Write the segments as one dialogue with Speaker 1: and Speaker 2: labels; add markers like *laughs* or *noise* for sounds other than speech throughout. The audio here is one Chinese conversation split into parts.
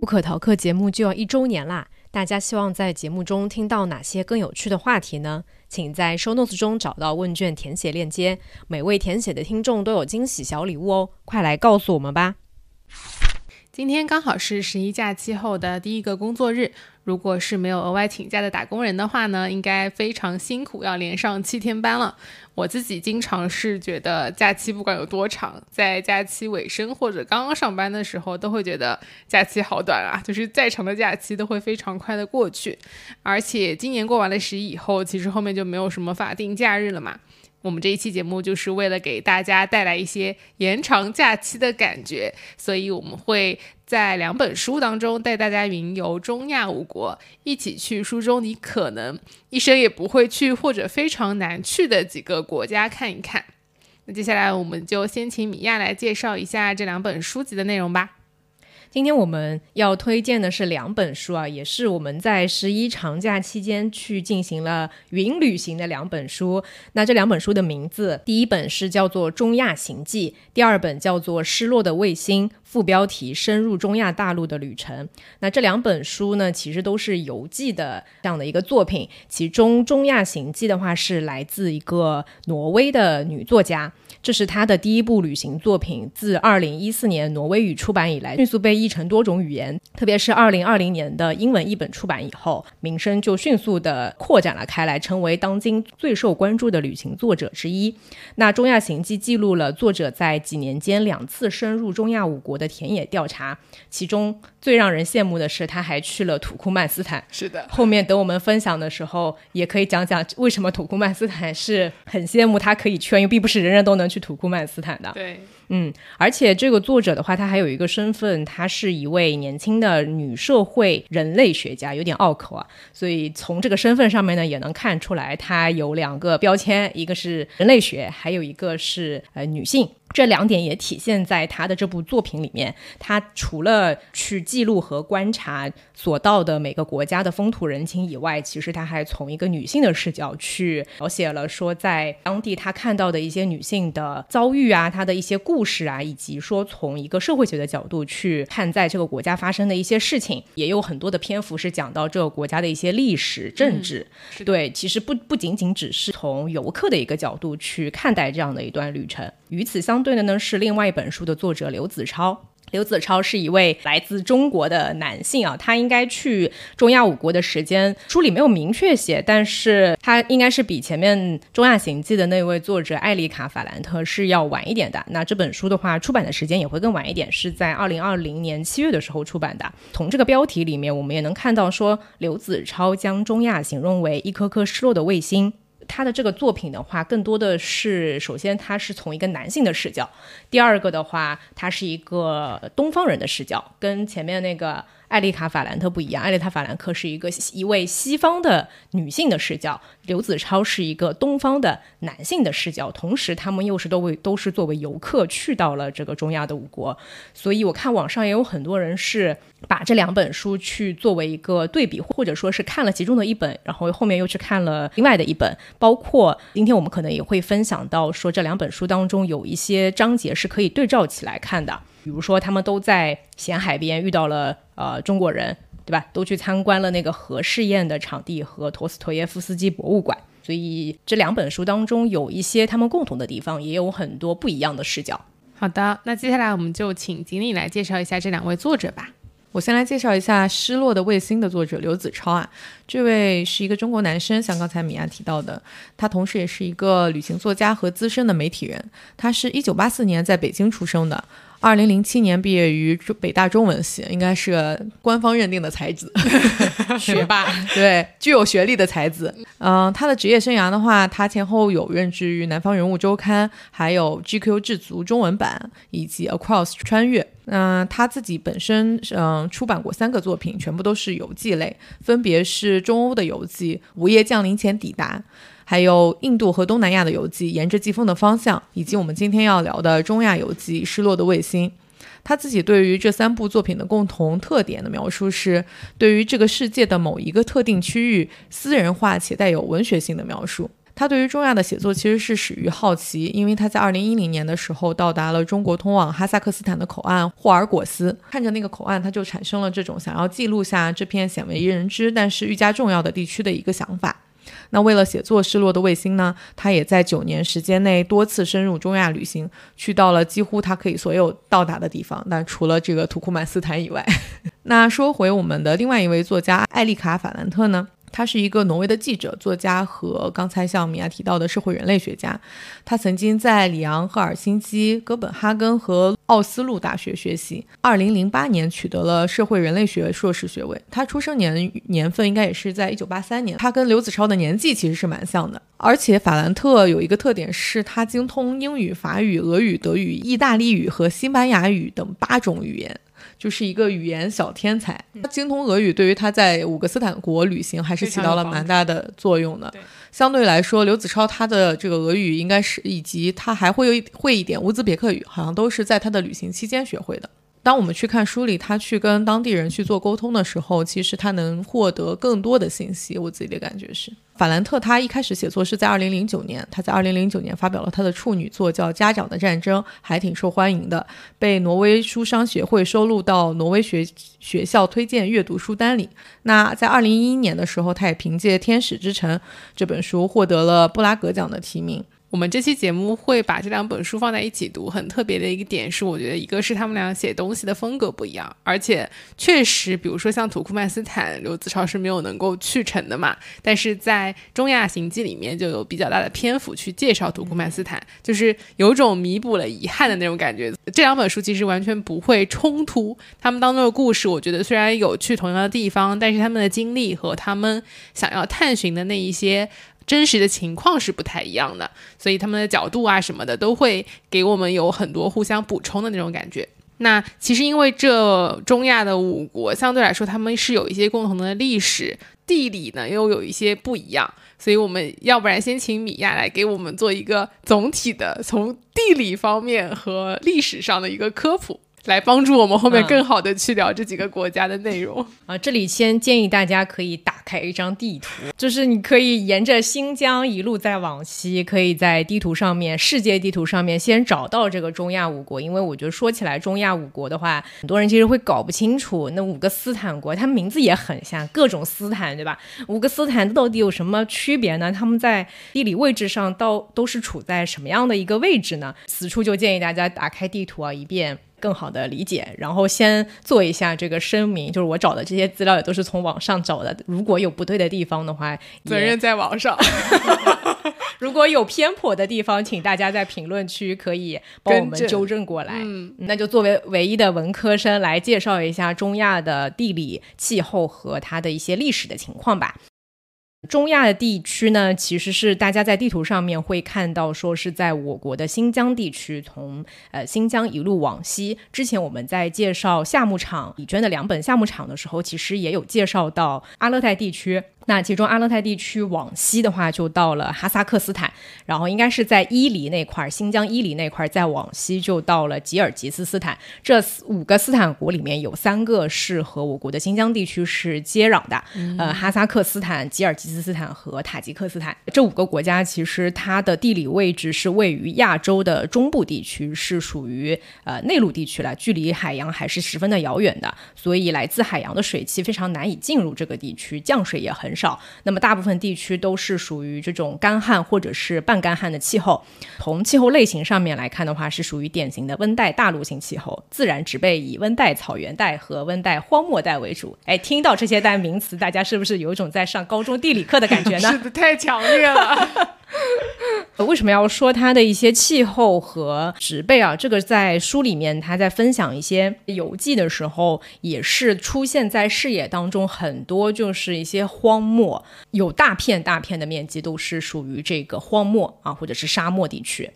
Speaker 1: 不可逃课节目就要一周年啦！大家希望在节目中听到哪些更有趣的话题呢？请在 show notes 中找到问卷填写链接，每位填写的听众都有惊喜小礼物哦！快来告诉我们吧！
Speaker 2: 今天刚好是十一假期后的第一个工作日。如果是没有额外请假的打工人的话呢，应该非常辛苦，要连上七天班了。我自己经常是觉得假期不管有多长，在假期尾声或者刚刚上班的时候，都会觉得假期好短啊，就是再长的假期都会非常快的过去。而且今年过完了十一以后，其实后面就没有什么法定假日了嘛。我们这一期节目就是为了给大家带来一些延长假期的感觉，所以我们会在两本书当中带大家云游中亚五国，一起去书中你可能一生也不会去或者非常难去的几个国家看一看。那接下来我们就先请米娅来介绍一下这两本书籍的内容吧。
Speaker 1: 今天我们要推荐的是两本书啊，也是我们在十一长假期间去进行了云旅行的两本书。那这两本书的名字，第一本是叫做《中亚行记》，第二本叫做《失落的卫星》，副标题《深入中亚大陆的旅程》。那这两本书呢，其实都是游记的这样的一个作品。其中《中亚行记》的话，是来自一个挪威的女作家。这是他的第一部旅行作品，自二零一四年挪威语出版以来，迅速被译成多种语言。特别是二零二零年的英文译本出版以后，名声就迅速的扩展了开来，成为当今最受关注的旅行作者之一。那《中亚行记》记录了作者在几年间两次深入中亚五国的田野调查，其中最让人羡慕的是，他还去了土库曼斯坦。
Speaker 2: 是的，
Speaker 1: 后面等我们分享的时候，也可以讲讲为什么土库曼斯坦是很羡慕他可以去，因为并不是人人都能。去土库曼斯坦的，
Speaker 2: 对，
Speaker 1: 嗯，而且这个作者的话，他还有一个身份，他是一位年轻的女社会人类学家，有点拗口啊，所以从这个身份上面呢，也能看出来，他有两个标签，一个是人类学，还有一个是呃女性。这两点也体现在他的这部作品里面。他除了去记录和观察所到的每个国家的风土人情以外，其实他还从一个女性的视角去描写了说在当地他看到的一些女性的遭遇啊，她的一些故事啊，以及说从一个社会学的角度去看在这个国家发生的一些事情。也有很多的篇幅是讲到这个国家的一些历史、政治。对，其实不不仅仅只是从游客的一个角度去看待这样的一段旅程。与此相对的呢，是另外一本书的作者刘子超。刘子超是一位来自中国的男性啊，他应该去中亚五国的时间书里没有明确写，但是他应该是比前面《中亚行记》的那位作者艾丽卡·法兰特是要晚一点的。那这本书的话，出版的时间也会更晚一点，是在二零二零年七月的时候出版的。从这个标题里面，我们也能看到说，刘子超将中亚形容为一颗颗失落的卫星。他的这个作品的话，更多的是首先他是从一个男性的视角，第二个的话，他是一个东方人的视角，跟前面那个。艾丽卡·法兰特不一样，艾丽卡·法兰克是一个一位西方的女性的视角，刘子超是一个东方的男性的视角，同时他们又是都为都是作为游客去到了这个中亚的五国，所以我看网上也有很多人是把这两本书去作为一个对比，或者说是看了其中的一本，然后后面又去看了另外的一本，包括今天我们可能也会分享到说这两本书当中有一些章节是可以对照起来看的。比如说，他们都在咸海边遇到了呃中国人，对吧？都去参观了那个核试验的场地和陀思妥耶夫斯基博物馆。所以这两本书当中有一些他们共同的地方，也有很多不一样的视角。
Speaker 2: 好的，那接下来我们就请锦鲤来介绍一下这两位作者吧。
Speaker 3: 我先来介绍一下《失落的卫星》的作者刘子超啊，这位是一个中国男生，像刚才米娅提到的，他同时也是一个旅行作家和资深的媒体人。他是一九八四年在北京出生的。二零零七年毕业于北大中文系，应该是官方认定的才子，*laughs*
Speaker 1: 学霸，*laughs*
Speaker 3: 对，具有学历的才子。嗯，他的职业生涯的话，他前后有任职于《南方人物周刊》，还有《GQ 制足》中文版，以及《Across》穿越。嗯，他自己本身嗯出版过三个作品，全部都是游记类，分别是中欧的游记《午夜降临前抵达》。还有印度和东南亚的游记，沿着季风的方向，以及我们今天要聊的中亚游记《失落的卫星》。他自己对于这三部作品的共同特点的描述是，对于这个世界的某一个特定区域，私人化且带有文学性的描述。他对于中亚的写作其实是始于好奇，因为他在二零一零年的时候到达了中国通往哈萨克斯坦的口岸霍尔果斯，看着那个口岸，他就产生了这种想要记录下这片鲜为人知但是愈加重要的地区的一个想法。那为了写作《失落的卫星》呢，他也在九年时间内多次深入中亚旅行，去到了几乎他可以所有到达的地方，那除了这个土库曼斯坦以外。*laughs* 那说回我们的另外一位作家艾丽卡·法兰特呢？他是一个挪威的记者、作家和刚才像米娅提到的社会人类学家。他曾经在里昂、赫尔辛基、哥本哈根和奥斯陆大学学习。二零零八年取得了社会人类学硕士学位。他出生年年份应该也是在一九八三年。他跟刘子超的年纪其实是蛮像的。而且法兰特有一个特点是，他精通英语、法语、俄语、德语、意大利语和西班牙语等八种语言。就是一个语言小天才，他精通俄语，对于他在五个斯坦国旅行还是起到了蛮大的作用的。相对来说，刘子超他的这个俄语应该是，以及他还会有一会一点乌兹别克语，好像都是在他的旅行期间学会的。当我们去看书里，他去跟当地人去做沟通的时候，其实他能获得更多的信息。我自己的感觉是，法兰特他一开始写作是在二零零九年，他在二零零九年发表了他的处女作叫《家长的战争》，还挺受欢迎的，被挪威书商协会收录到挪威学学校推荐阅读书单里。那在二零一一年的时候，他也凭借《天使之城》这本书获得了布拉格奖的提名。
Speaker 2: 我们这期节目会把这两本书放在一起读，很特别的一个点是，我觉得一个是他们俩写东西的风格不一样，而且确实，比如说像土库曼斯坦，刘子超是没有能够去成的嘛，但是在中亚行记里面就有比较大的篇幅去介绍土库曼斯坦，就是有种弥补了遗憾的那种感觉。这两本书其实完全不会冲突，他们当中的故事，我觉得虽然有去同样的地方，但是他们的经历和他们想要探寻的那一些。真实的情况是不太一样的，所以他们的角度啊什么的都会给我们有很多互相补充的那种感觉。那其实因为这中亚的五国相对来说他们是有一些共同的历史，地理呢又有一些不一样，所以我们要不然先请米娅来给我们做一个总体的从地理方面和历史上的一个科普。来帮助我们后面更好的去聊这几个国家的内容
Speaker 1: 啊！这里先建议大家可以打开一张地图，就是你可以沿着新疆一路再往西，可以在地图上面、世界地图上面先找到这个中亚五国。因为我觉得说起来中亚五国的话，很多人其实会搞不清楚那五个斯坦国，它名字也很像各种斯坦，对吧？五个斯坦到底有什么区别呢？他们在地理位置上到都是处在什么样的一个位置呢？此处就建议大家打开地图啊，以便。更好的理解，然后先做一下这个声明，就是我找的这些资料也都是从网上找的，如果有不对的地方的话，
Speaker 2: 责任在网上。*laughs*
Speaker 1: 如果有偏颇的地方，请大家在评论区可以帮我们纠正过来。嗯，那就作为唯一的文科生来介绍一下中亚的地理、气候和它的一些历史的情况吧。中亚的地区呢，其实是大家在地图上面会看到，说是在我国的新疆地区，从呃新疆一路往西。之前我们在介绍夏牧场李娟的两本夏牧场的时候，其实也有介绍到阿勒泰地区。那其中阿勒泰地区往西的话，就到了哈萨克斯坦，然后应该是在伊犁那块儿，新疆伊犁那块儿，再往西就到了吉尔吉斯斯坦。这五个斯坦国里面有三个是和我国的新疆地区是接壤的，呃，哈萨克斯坦、吉尔吉斯斯坦和塔吉克斯坦这五个国家，其实它的地理位置是位于亚洲的中部地区，是属于呃内陆地区了，距离海洋还是十分的遥远的，所以来自海洋的水汽非常难以进入这个地区，降水也很。少，那么大部分地区都是属于这种干旱或者是半干旱的气候。从气候类型上面来看的话，是属于典型的温带大陆性气候，自然植被以温带草原带和温带荒漠带为主。哎，听到这些代名词，大家是不是有一种在上高中地理课的感觉呢？
Speaker 2: 是的，太强烈了。
Speaker 1: 为什么要说它的一些气候和植被啊？这个在书里面他在分享一些游记的时候，也是出现在视野当中很多，就是一些荒漠，有大片大片的面积都是属于这个荒漠啊，或者是沙漠地区。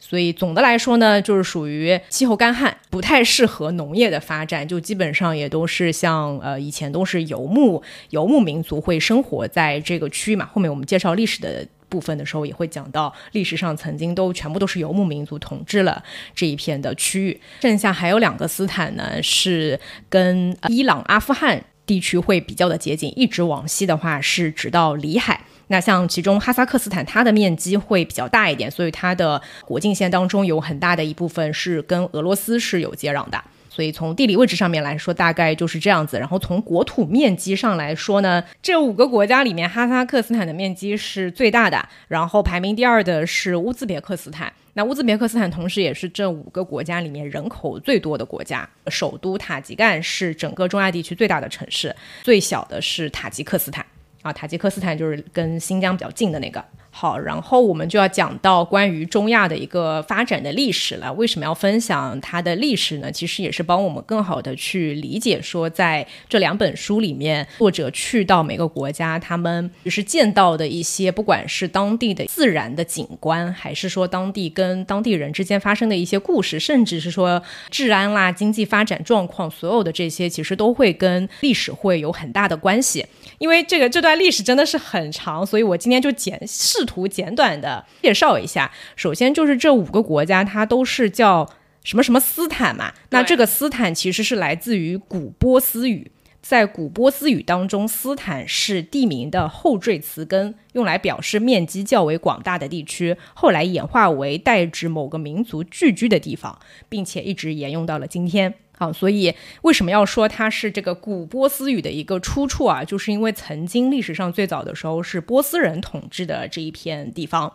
Speaker 1: 所以总的来说呢，就是属于气候干旱，不太适合农业的发展，就基本上也都是像呃以前都是游牧游牧民族会生活在这个区域嘛。后面我们介绍历史的部分的时候，也会讲到历史上曾经都全部都是游牧民族统治了这一片的区域。剩下还有两个斯坦呢，是跟伊朗、阿富汗地区会比较的接近，一直往西的话是直到里海。那像其中哈萨克斯坦，它的面积会比较大一点，所以它的国境线当中有很大的一部分是跟俄罗斯是有接壤的。所以从地理位置上面来说，大概就是这样子。然后从国土面积上来说呢，这五个国家里面，哈萨克斯坦的面积是最大的，然后排名第二的是乌兹别克斯坦。那乌兹别克斯坦同时也是这五个国家里面人口最多的国家，首都塔吉干是整个中亚地区最大的城市，最小的是塔吉克斯坦。啊，塔吉克斯坦就是跟新疆比较近的那个。好，然后我们就要讲到关于中亚的一个发展的历史了。为什么要分享它的历史呢？其实也是帮我们更好的去理解，说在这两本书里面，作者去到每个国家，他们就是见到的一些，不管是当地的自然的景观，还是说当地跟当地人之间发生的一些故事，甚至是说治安啦、经济发展状况，所有的这些其实都会跟历史会有很大的关系。因为这个这段历史真的是很长，所以我今天就简试图简短的介绍一下。首先就是这五个国家，它都是叫什么什么斯坦嘛。那这个斯坦其实是来自于古波斯语，在古波斯语当中，斯坦是地名的后缀词根，用来表示面积较为广大的地区。后来演化为代指某个民族聚居的地方，并且一直沿用到了今天。好，所以为什么要说它是这个古波斯语的一个出处啊？就是因为曾经历史上最早的时候是波斯人统治的这一片地方，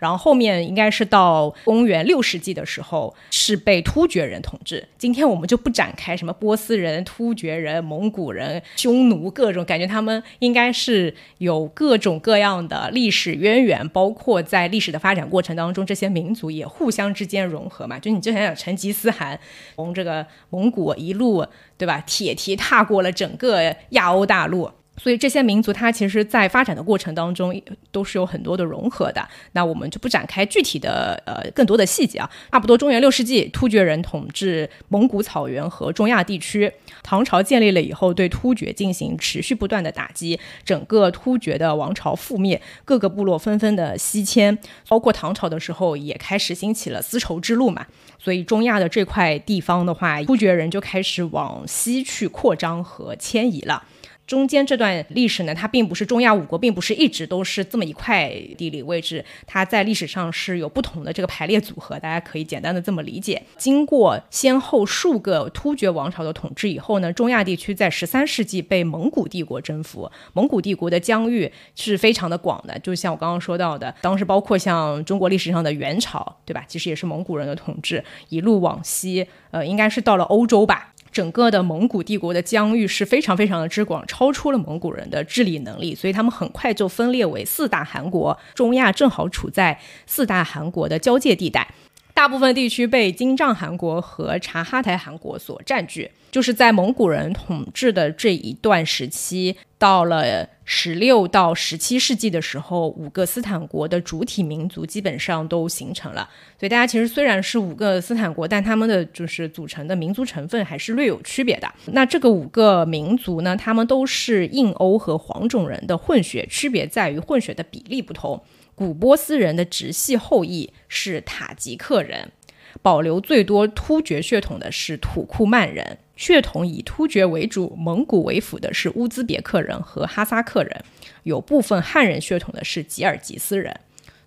Speaker 1: 然后后面应该是到公元六世纪的时候是被突厥人统治。今天我们就不展开什么波斯人、突厥人、蒙古人、匈奴各种，感觉他们应该是有各种各样的历史渊源，包括在历史的发展过程当中，这些民族也互相之间融合嘛。就你就想想成吉思汗从这个蒙。蒙古一路，对吧？铁蹄踏过了整个亚欧大陆。所以这些民族，它其实，在发展的过程当中，都是有很多的融合的。那我们就不展开具体的呃更多的细节啊。差不多中原六世纪，突厥人统治蒙古草原和中亚地区。唐朝建立了以后，对突厥进行持续不断的打击，整个突厥的王朝覆灭，各个部落纷纷的西迁。包括唐朝的时候，也开始兴起了丝绸之路嘛。所以中亚的这块地方的话，突厥人就开始往西去扩张和迁移了。中间这段历史呢，它并不是中亚五国，并不是一直都是这么一块地理位置，它在历史上是有不同的这个排列组合，大家可以简单的这么理解。经过先后数个突厥王朝的统治以后呢，中亚地区在十三世纪被蒙古帝国征服，蒙古帝国的疆域是非常的广的，就像我刚刚说到的，当时包括像中国历史上的元朝，对吧？其实也是蒙古人的统治，一路往西，呃，应该是到了欧洲吧。整个的蒙古帝国的疆域是非常非常的之广，超出了蒙古人的治理能力，所以他们很快就分裂为四大汗国。中亚正好处在四大汗国的交界地带，大部分地区被金帐汗国和察哈台汗国所占据。就是在蒙古人统治的这一段时期，到了十六到十七世纪的时候，五个斯坦国的主体民族基本上都形成了。所以大家其实虽然是五个斯坦国，但他们的就是组成的民族成分还是略有区别的。那这个五个民族呢，他们都是印欧和黄种人的混血，区别在于混血的比例不同。古波斯人的直系后裔是塔吉克人，保留最多突厥血统的是土库曼人。血统以突厥为主、蒙古为辅的是乌兹别克人和哈萨克人，有部分汉人血统的是吉尔吉斯人。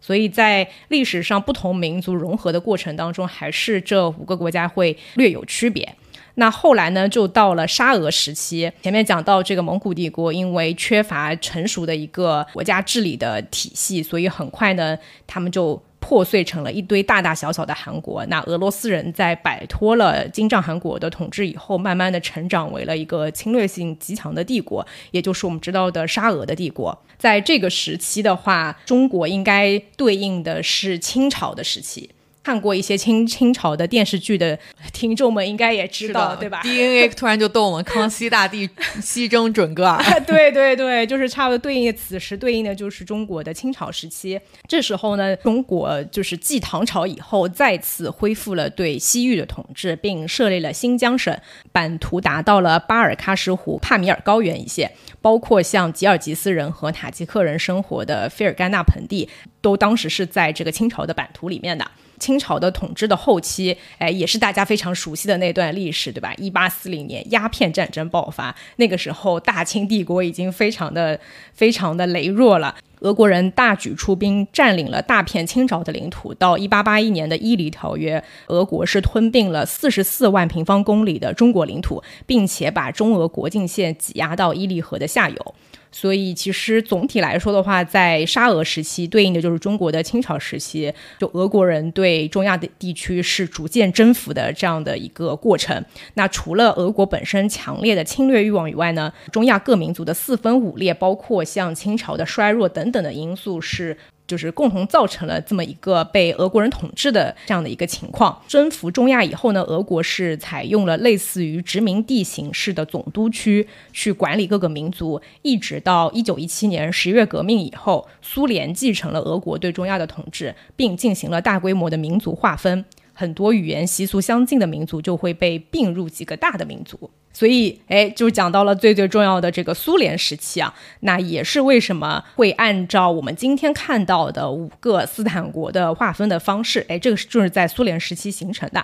Speaker 1: 所以在历史上不同民族融合的过程当中，还是这五个国家会略有区别。那后来呢，就到了沙俄时期。前面讲到这个蒙古帝国，因为缺乏成熟的一个国家治理的体系，所以很快呢，他们就。破碎成了一堆大大小小的韩国。那俄罗斯人在摆脱了金帐汗国的统治以后，慢慢的成长为了一个侵略性极强的帝国，也就是我们知道的沙俄的帝国。在这个时期的话，中国应该对应的是清朝的时期。看过一些清清朝的电视剧的听众们应该也知道，对吧
Speaker 3: ？DNA *laughs* 突然就动了，康熙大帝 *laughs* 西征准噶尔。*laughs*
Speaker 1: 对对对，就是差不多对应此时对应的就是中国的清朝时期。这时候呢，中国就是继唐朝以后再次恢复了对西域的统治，并设立了新疆省，版图达到了巴尔喀什湖、帕米尔高原一线，包括像吉尔吉斯人和塔吉克人生活的菲尔干纳盆地，都当时是在这个清朝的版图里面的。清朝的统治的后期，哎，也是大家非常熟悉的那段历史，对吧？一八四零年鸦片战争爆发，那个时候大清帝国已经非常的、非常的羸弱了。俄国人大举出兵，占领了大片清朝的领土。到一八八一年的伊犁条约，俄国是吞并了四十四万平方公里的中国领土，并且把中俄国境线挤压到伊犁河的下游。所以，其实总体来说的话，在沙俄时期对应的就是中国的清朝时期，就俄国人对中亚的地区是逐渐征服的这样的一个过程。那除了俄国本身强烈的侵略欲望以外呢，中亚各民族的四分五裂，包括像清朝的衰弱等等的因素是。就是共同造成了这么一个被俄国人统治的这样的一个情况。征服中亚以后呢，俄国是采用了类似于殖民地形式的总督区去管理各个民族，一直到一九一七年十月革命以后，苏联继承了俄国对中亚的统治，并进行了大规模的民族划分，很多语言习俗相近的民族就会被并入几个大的民族。所以，哎，就讲到了最最重要的这个苏联时期啊，那也是为什么会按照我们今天看到的五个斯坦国的划分的方式，哎，这个就是在苏联时期形成的。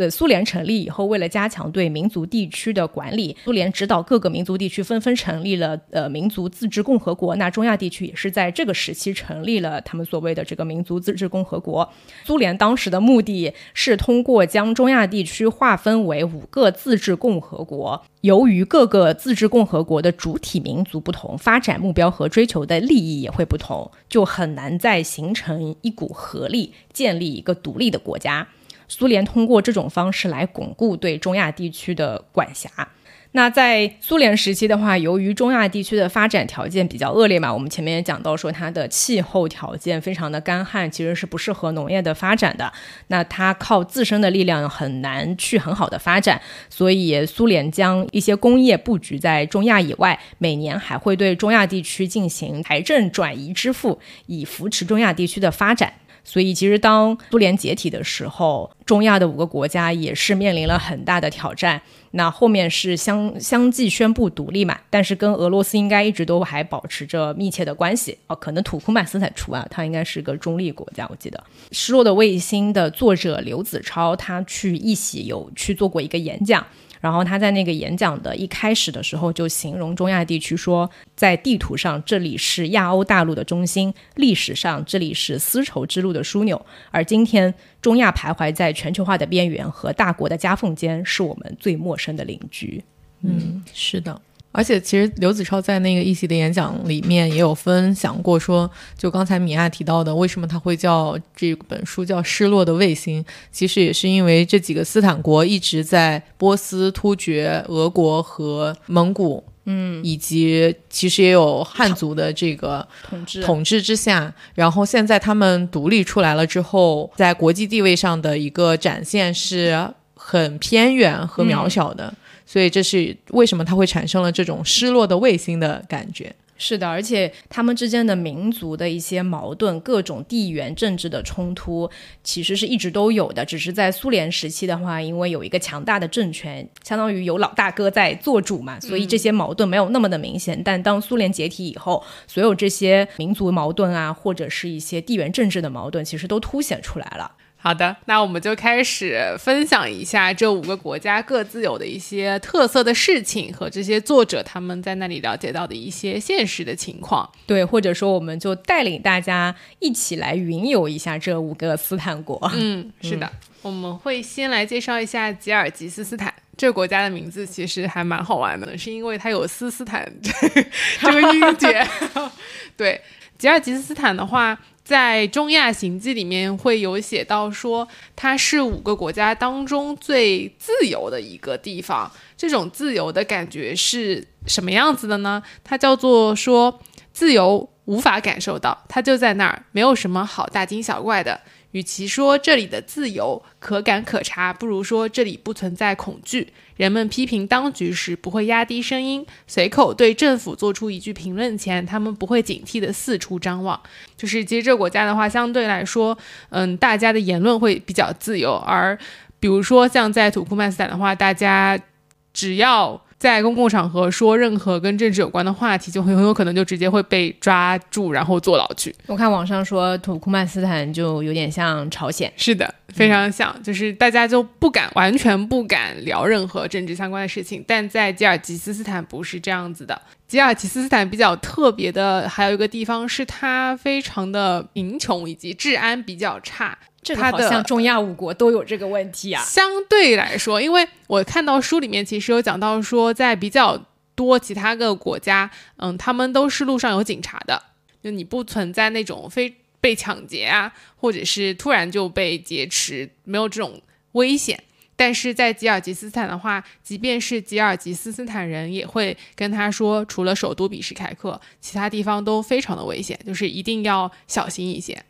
Speaker 1: 呃，苏联成立以后，为了加强对民族地区的管理，苏联指导各个民族地区纷纷成立了呃民族自治共和国。那中亚地区也是在这个时期成立了他们所谓的这个民族自治共和国。苏联当时的目的是通过将中亚地区划分为五个自治共和国，由于各个自治共和国的主体民族不同，发展目标和追求的利益也会不同，就很难再形成一股合力，建立一个独立的国家。苏联通过这种方式来巩固对中亚地区的管辖。那在苏联时期的话，由于中亚地区的发展条件比较恶劣嘛，我们前面也讲到说它的气候条件非常的干旱，其实是不适合农业的发展的。那它靠自身的力量很难去很好的发展，所以苏联将一些工业布局在中亚以外，每年还会对中亚地区进行财政转移支付，以扶持中亚地区的发展。所以，其实当苏联解体的时候，中亚的五个国家也是面临了很大的挑战。那后面是相相继宣布独立嘛，但是跟俄罗斯应该一直都还保持着密切的关系哦。可能土库曼斯坦除啊，它应该是个中立国家。我记得《失落的卫星》的作者刘子超，他去一喜有去做过一个演讲。然后他在那个演讲的一开始的时候就形容中亚地区说，在地图上这里是亚欧大陆的中心，历史上这里是丝绸之路的枢纽，而今天中亚徘徊在全球化的边缘和大国的夹缝间，是我们最陌生的邻居。
Speaker 3: 嗯，是的。而且，其实刘子超在那个一席的演讲里面也有分享过，说就刚才米娅提到的，为什么他会叫这本书叫《失落的卫星》，其实也是因为这几个斯坦国一直在波斯、突厥、俄国和蒙古，
Speaker 1: 嗯，
Speaker 3: 以及其实也有汉族的这个
Speaker 1: 统治
Speaker 3: 统治之下，然后现在他们独立出来了之后，在国际地位上的一个展现是很偏远和渺小的。所以这是为什么它会产生了这种失落的卫星的感觉？
Speaker 1: 是的，而且他们之间的民族的一些矛盾、各种地缘政治的冲突，其实是一直都有的。只是在苏联时期的话，因为有一个强大的政权，相当于有老大哥在做主嘛，所以这些矛盾没有那么的明显。但当苏联解体以后，所有这些民族矛盾啊，或者是一些地缘政治的矛盾，其实都凸显出来了。
Speaker 2: 好的，那我们就开始分享一下这五个国家各自有的一些特色的事情和这些作者他们在那里了解到的一些现实的情况。
Speaker 1: 对，或者说我们就带领大家一起来云游一下这五个斯坦国。
Speaker 2: 嗯，是的，我们会先来介绍一下吉尔吉斯斯坦。这个国家的名字其实还蛮好玩的，是因为它有斯斯坦这个音节。*laughs* 对，吉尔吉斯斯坦的话，在中亚行记里面会有写到说，它是五个国家当中最自由的一个地方。这种自由的感觉是什么样子的呢？它叫做说自由无法感受到，它就在那儿，没有什么好大惊小怪的。与其说这里的自由可感可察，不如说这里不存在恐惧。人们批评当局时不会压低声音，随口对政府做出一句评论前，他们不会警惕地四处张望。就是其实这个国家的话，相对来说，嗯，大家的言论会比较自由。而比如说像在土库曼斯坦的话，大家只要。在公共场合说任何跟政治有关的话题，就很很有可能就直接会被抓住，然后坐牢去。
Speaker 1: 我看网上说土库曼斯坦就有点像朝鲜，
Speaker 2: 是的，非常像，就是大家就不敢完全不敢聊任何政治相关的事情。但在吉尔吉斯斯坦不是这样子的，吉尔吉斯斯坦比较特别的还有一个地方是它非常的贫穷以及治安比较差。
Speaker 1: 这个好像中亚五国都有这个问题啊。
Speaker 2: 相对来说，因为我看到书里面其实有讲到说，在比较多其他个国家，嗯，他们都是路上有警察的，就你不存在那种非被抢劫啊，或者是突然就被劫持，没有这种危险。但是在吉尔吉斯斯坦的话，即便是吉尔吉斯斯坦人也会跟他说，除了首都比什凯克，其他地方都非常的危险，就是一定要小心一些。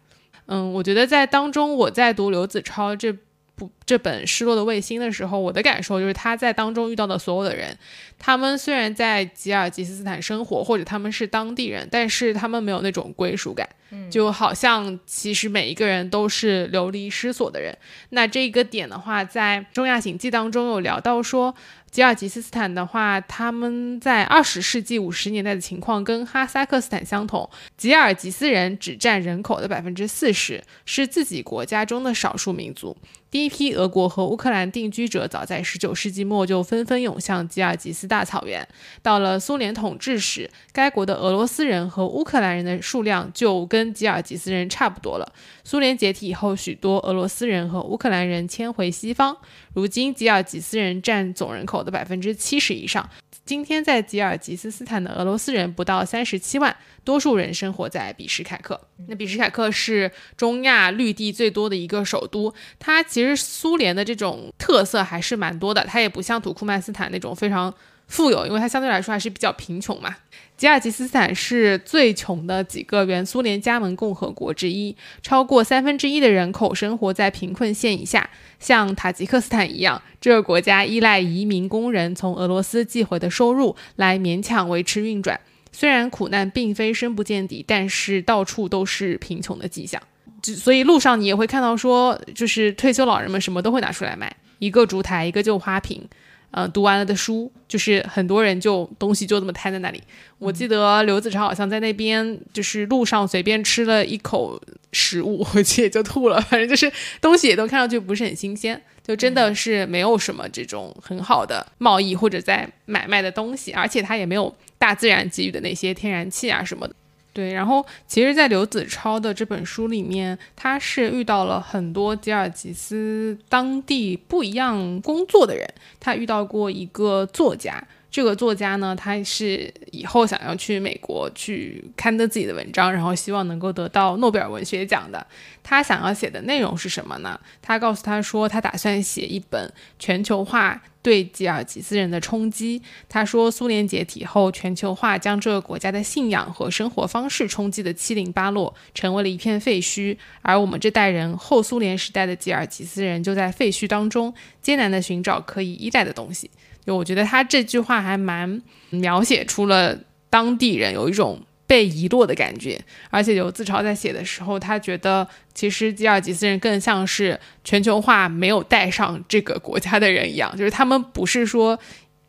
Speaker 2: 嗯，我觉得在当中，我在读刘子超这部这本《失落的卫星》的时候，我的感受就是他在当中遇到的所有的人，他们虽然在吉尔吉斯斯坦生活，或者他们是当地人，但是他们没有那种归属感，就好像其实每一个人都是流离失所的人。那这个点的话，在《中亚行记》当中有聊到说。吉尔吉斯斯坦的话，他们在二十世纪五十年代的情况跟哈萨克斯坦相同。吉尔吉斯人只占人口的百分之四十，是自己国家中的少数民族。第一批俄国和乌克兰定居者早在十九世纪末就纷纷涌向吉尔吉斯大草原。到了苏联统治时，该国的俄罗斯人和乌克兰人的数量就跟吉尔吉斯人差不多了。苏联解体以后，许多俄罗斯人和乌克兰人迁回西方。如今，吉尔吉斯人占总人口的百分之七十以上。今天，在吉尔吉斯斯坦的俄罗斯人不到三十七万，多数人生活在比什凯克。那比什凯克是中亚绿地最多的一个首都，它其实苏联的这种特色还是蛮多的。它也不像土库曼斯坦那种非常富有，因为它相对来说还是比较贫穷嘛。吉尔吉斯斯坦是最穷的几个原苏联加盟共和国之一，超过三分之一的人口生活在贫困线以下。像塔吉克斯坦一样，这个国家依赖移民工人从俄罗斯寄回的收入来勉强维持运转。虽然苦难并非深不见底，但是到处都是贫穷的迹象。所以路上你也会看到，说就是退休老人们什么都会拿出来卖，一个烛台，一个旧花瓶。呃，读完了的书，就是很多人就东西就这么摊在那里。我记得刘子超好像在那边，就是路上随便吃了一口食物，回去也就吐了。反正就是东西也都看上去不是很新鲜，就真的是没有什么这种很好的贸易或者在买卖的东西，而且它也没有大自然给予的那些天然气啊什么的。对，然后其实，在刘子超的这本书里面，他是遇到了很多吉尔吉斯当地不一样工作的人。他遇到过一个作家，这个作家呢，他是以后想要去美国去刊登自己的文章，然后希望能够得到诺贝尔文学奖的。他想要写的内容是什么呢？他告诉他说，他打算写一本全球化。对吉尔吉斯人的冲击，他说，苏联解体后，全球化将这个国家的信仰和生活方式冲击的七零八落，成为了一片废墟。而我们这代人，后苏联时代的吉尔吉斯人，就在废墟当中艰难地寻找可以依赖的东西。就我觉得他这句话还蛮描写出了当地人有一种。被遗落的感觉，而且有自嘲在写的时候，他觉得其实吉尔吉斯人更像是全球化没有带上这个国家的人一样，*laughs* 就是他们不是说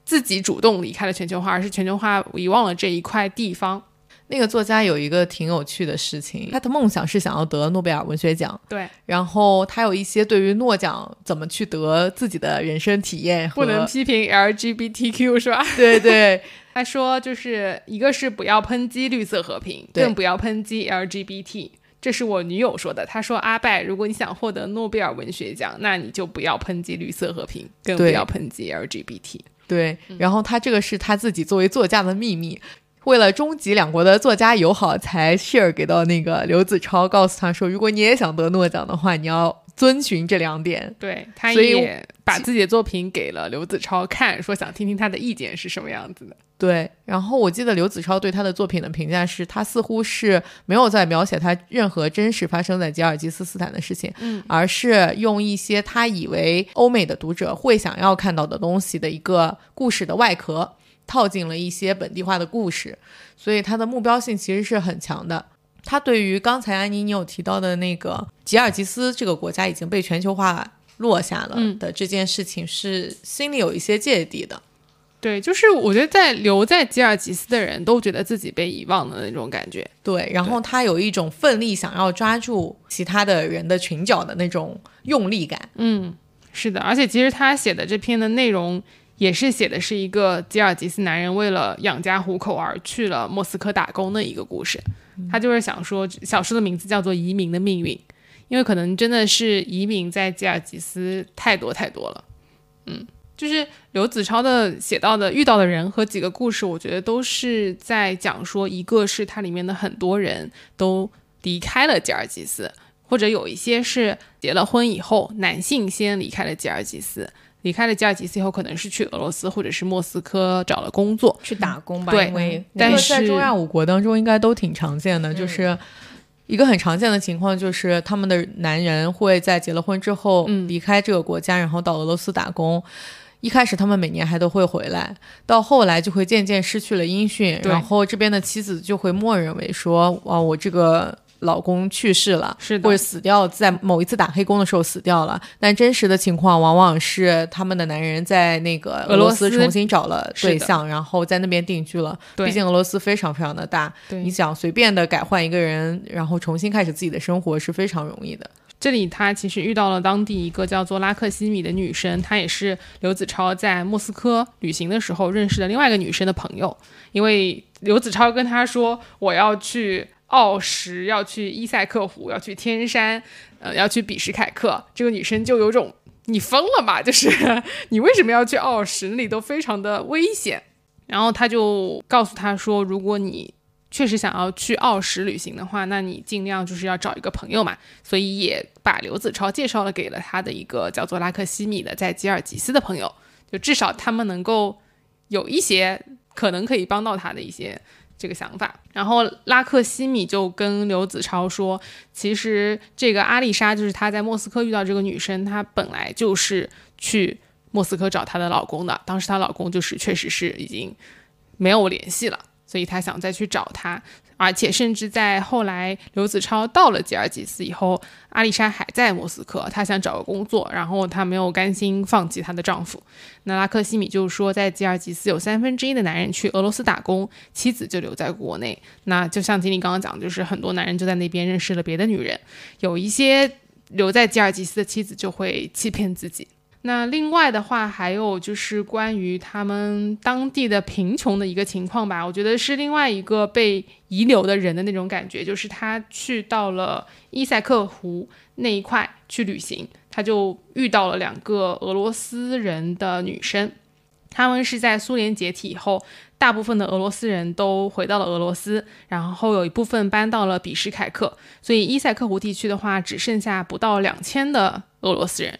Speaker 2: 自己主动离开了全球化，而是全球化遗忘了这一块地方。
Speaker 3: 那个作家有一个挺有趣的事情，他的梦想是想要得诺贝尔文学奖，
Speaker 2: 对，
Speaker 3: 然后他有一些对于诺奖怎么去得自己的人生体验，
Speaker 2: 不能批评 LGBTQ 是吧？
Speaker 3: 对对。
Speaker 2: 他说，就是一个是不要抨击绿色和平，更不要抨击 LGBT。这是我女友说的。她说：“阿拜，如果你想获得诺贝尔文学奖，那你就不要抨击绿色和平，更不要抨击 LGBT。
Speaker 3: 对，然后他这个是他自己作为作家的秘密，为了终极两国的作家友好，才 share 给到那个刘子超，告诉他说，如果你也想得诺奖的话，你要遵循这两点。
Speaker 2: 对，她
Speaker 3: 所以
Speaker 2: 也把自己的作品给了刘子超看，说想听听他的意见是什么样子的。
Speaker 3: 对，然后我记得刘子超对他的作品的评价是，他似乎是没有在描写他任何真实发生在吉尔吉斯斯坦的事情，
Speaker 2: 嗯，
Speaker 3: 而是用一些他以为欧美的读者会想要看到的东西的一个故事的外壳，套进了一些本地化的故事，所以他的目标性其实是很强的。他对于刚才安妮你有提到的那个吉尔吉斯这个国家已经被全球化落下了
Speaker 2: 嗯
Speaker 3: 的这件事情，是心里有一些芥蒂的。
Speaker 2: 对，就是我觉得在留在吉尔吉斯的人都觉得自己被遗忘的那种感觉。
Speaker 3: 对，然后他有一种奋力想要抓住其他的人的裙角的那种用力感。
Speaker 2: 嗯，是的，而且其实他写的这篇的内容也是写的是一个吉尔吉斯男人为了养家糊口而去了莫斯科打工的一个故事。他就是想说，小说的名字叫做《移民的命运》，因为可能真的是移民在吉尔吉斯太多太多了。嗯，就是刘子超的写到的遇到的人和几个故事，我觉得都是在讲说，一个是它里面的很多人都离开了吉尔吉斯，或者有一些是结了婚以后，男性先离开了吉尔吉斯，离开了吉尔吉斯以后，可能是去俄罗斯或者是莫斯科找了工作。
Speaker 1: 去打工吧，
Speaker 2: 对
Speaker 1: 因为
Speaker 2: 但
Speaker 3: 是在中亚五国当中应该都挺常见的，就是一个很常见的情况，就是他们的男人会在结了婚之后
Speaker 2: 嗯
Speaker 3: 离开这个国家，然后到俄罗斯打工。一开始他们每年还都会回来，到后来就会渐渐失去了音讯，然后这边的妻子就会默认为说，哇，我这个老公去世了，
Speaker 2: 是的
Speaker 3: 或者死掉，在某一次打黑工的时候死掉了。但真实的情况往往是他们的男人在那个俄
Speaker 2: 俄罗斯
Speaker 3: 重新找了对象，然后在那边定居了。
Speaker 2: 对
Speaker 3: 毕竟俄罗斯非常非常的大，
Speaker 2: 对
Speaker 3: 你想随便的改换一个人，然后重新开始自己的生活是非常容易的。
Speaker 2: 这里他其实遇到了当地一个叫做拉克西米的女生，她也是刘子超在莫斯科旅行的时候认识的另外一个女生的朋友。因为刘子超跟她说我要去奥什，要去伊塞克湖，要去天山，呃，要去比什凯克，这个女生就有种你疯了吧？就是 *laughs* 你为什么要去奥什？那里都非常的危险。然后他就告诉他说，如果你确实想要去奥什旅行的话，那你尽量就是要找一个朋友嘛。所以也把刘子超介绍了给了他的一个叫做拉克西米的在吉尔吉斯的朋友，就至少他们能够有一些可能可以帮到他的一些这个想法。然后拉克西米就跟刘子超说，其实这个阿丽莎就是他在莫斯科遇到这个女生，她本来就是去莫斯科找她的老公的，当时她老公就是确实是已经没有联系了。所以她想再去找他，而且甚至在后来刘子超到了吉尔吉斯以后，阿丽莎还在莫斯科，她想找个工作，然后她没有甘心放弃她的丈夫。那拉克西米就说，在吉尔吉斯有三分之一的男人去俄罗斯打工，妻子就留在国内。那就像经理刚刚讲，就是很多男人就在那边认识了别的女人，有一些留在吉尔吉斯的妻子就会欺骗自己。那另外的话，还有就是关于他们当地的贫穷的一个情况吧，我觉得是另外一个被遗留的人的那种感觉，就是他去到了伊塞克湖那一块去旅行，他就遇到了两个俄罗斯人的女生，他们是在苏联解体以后，大部分的俄罗斯人都回到了俄罗斯，然后有一部分搬到了比什凯克，所以伊塞克湖地区的话，只剩下不到两千的俄罗斯人。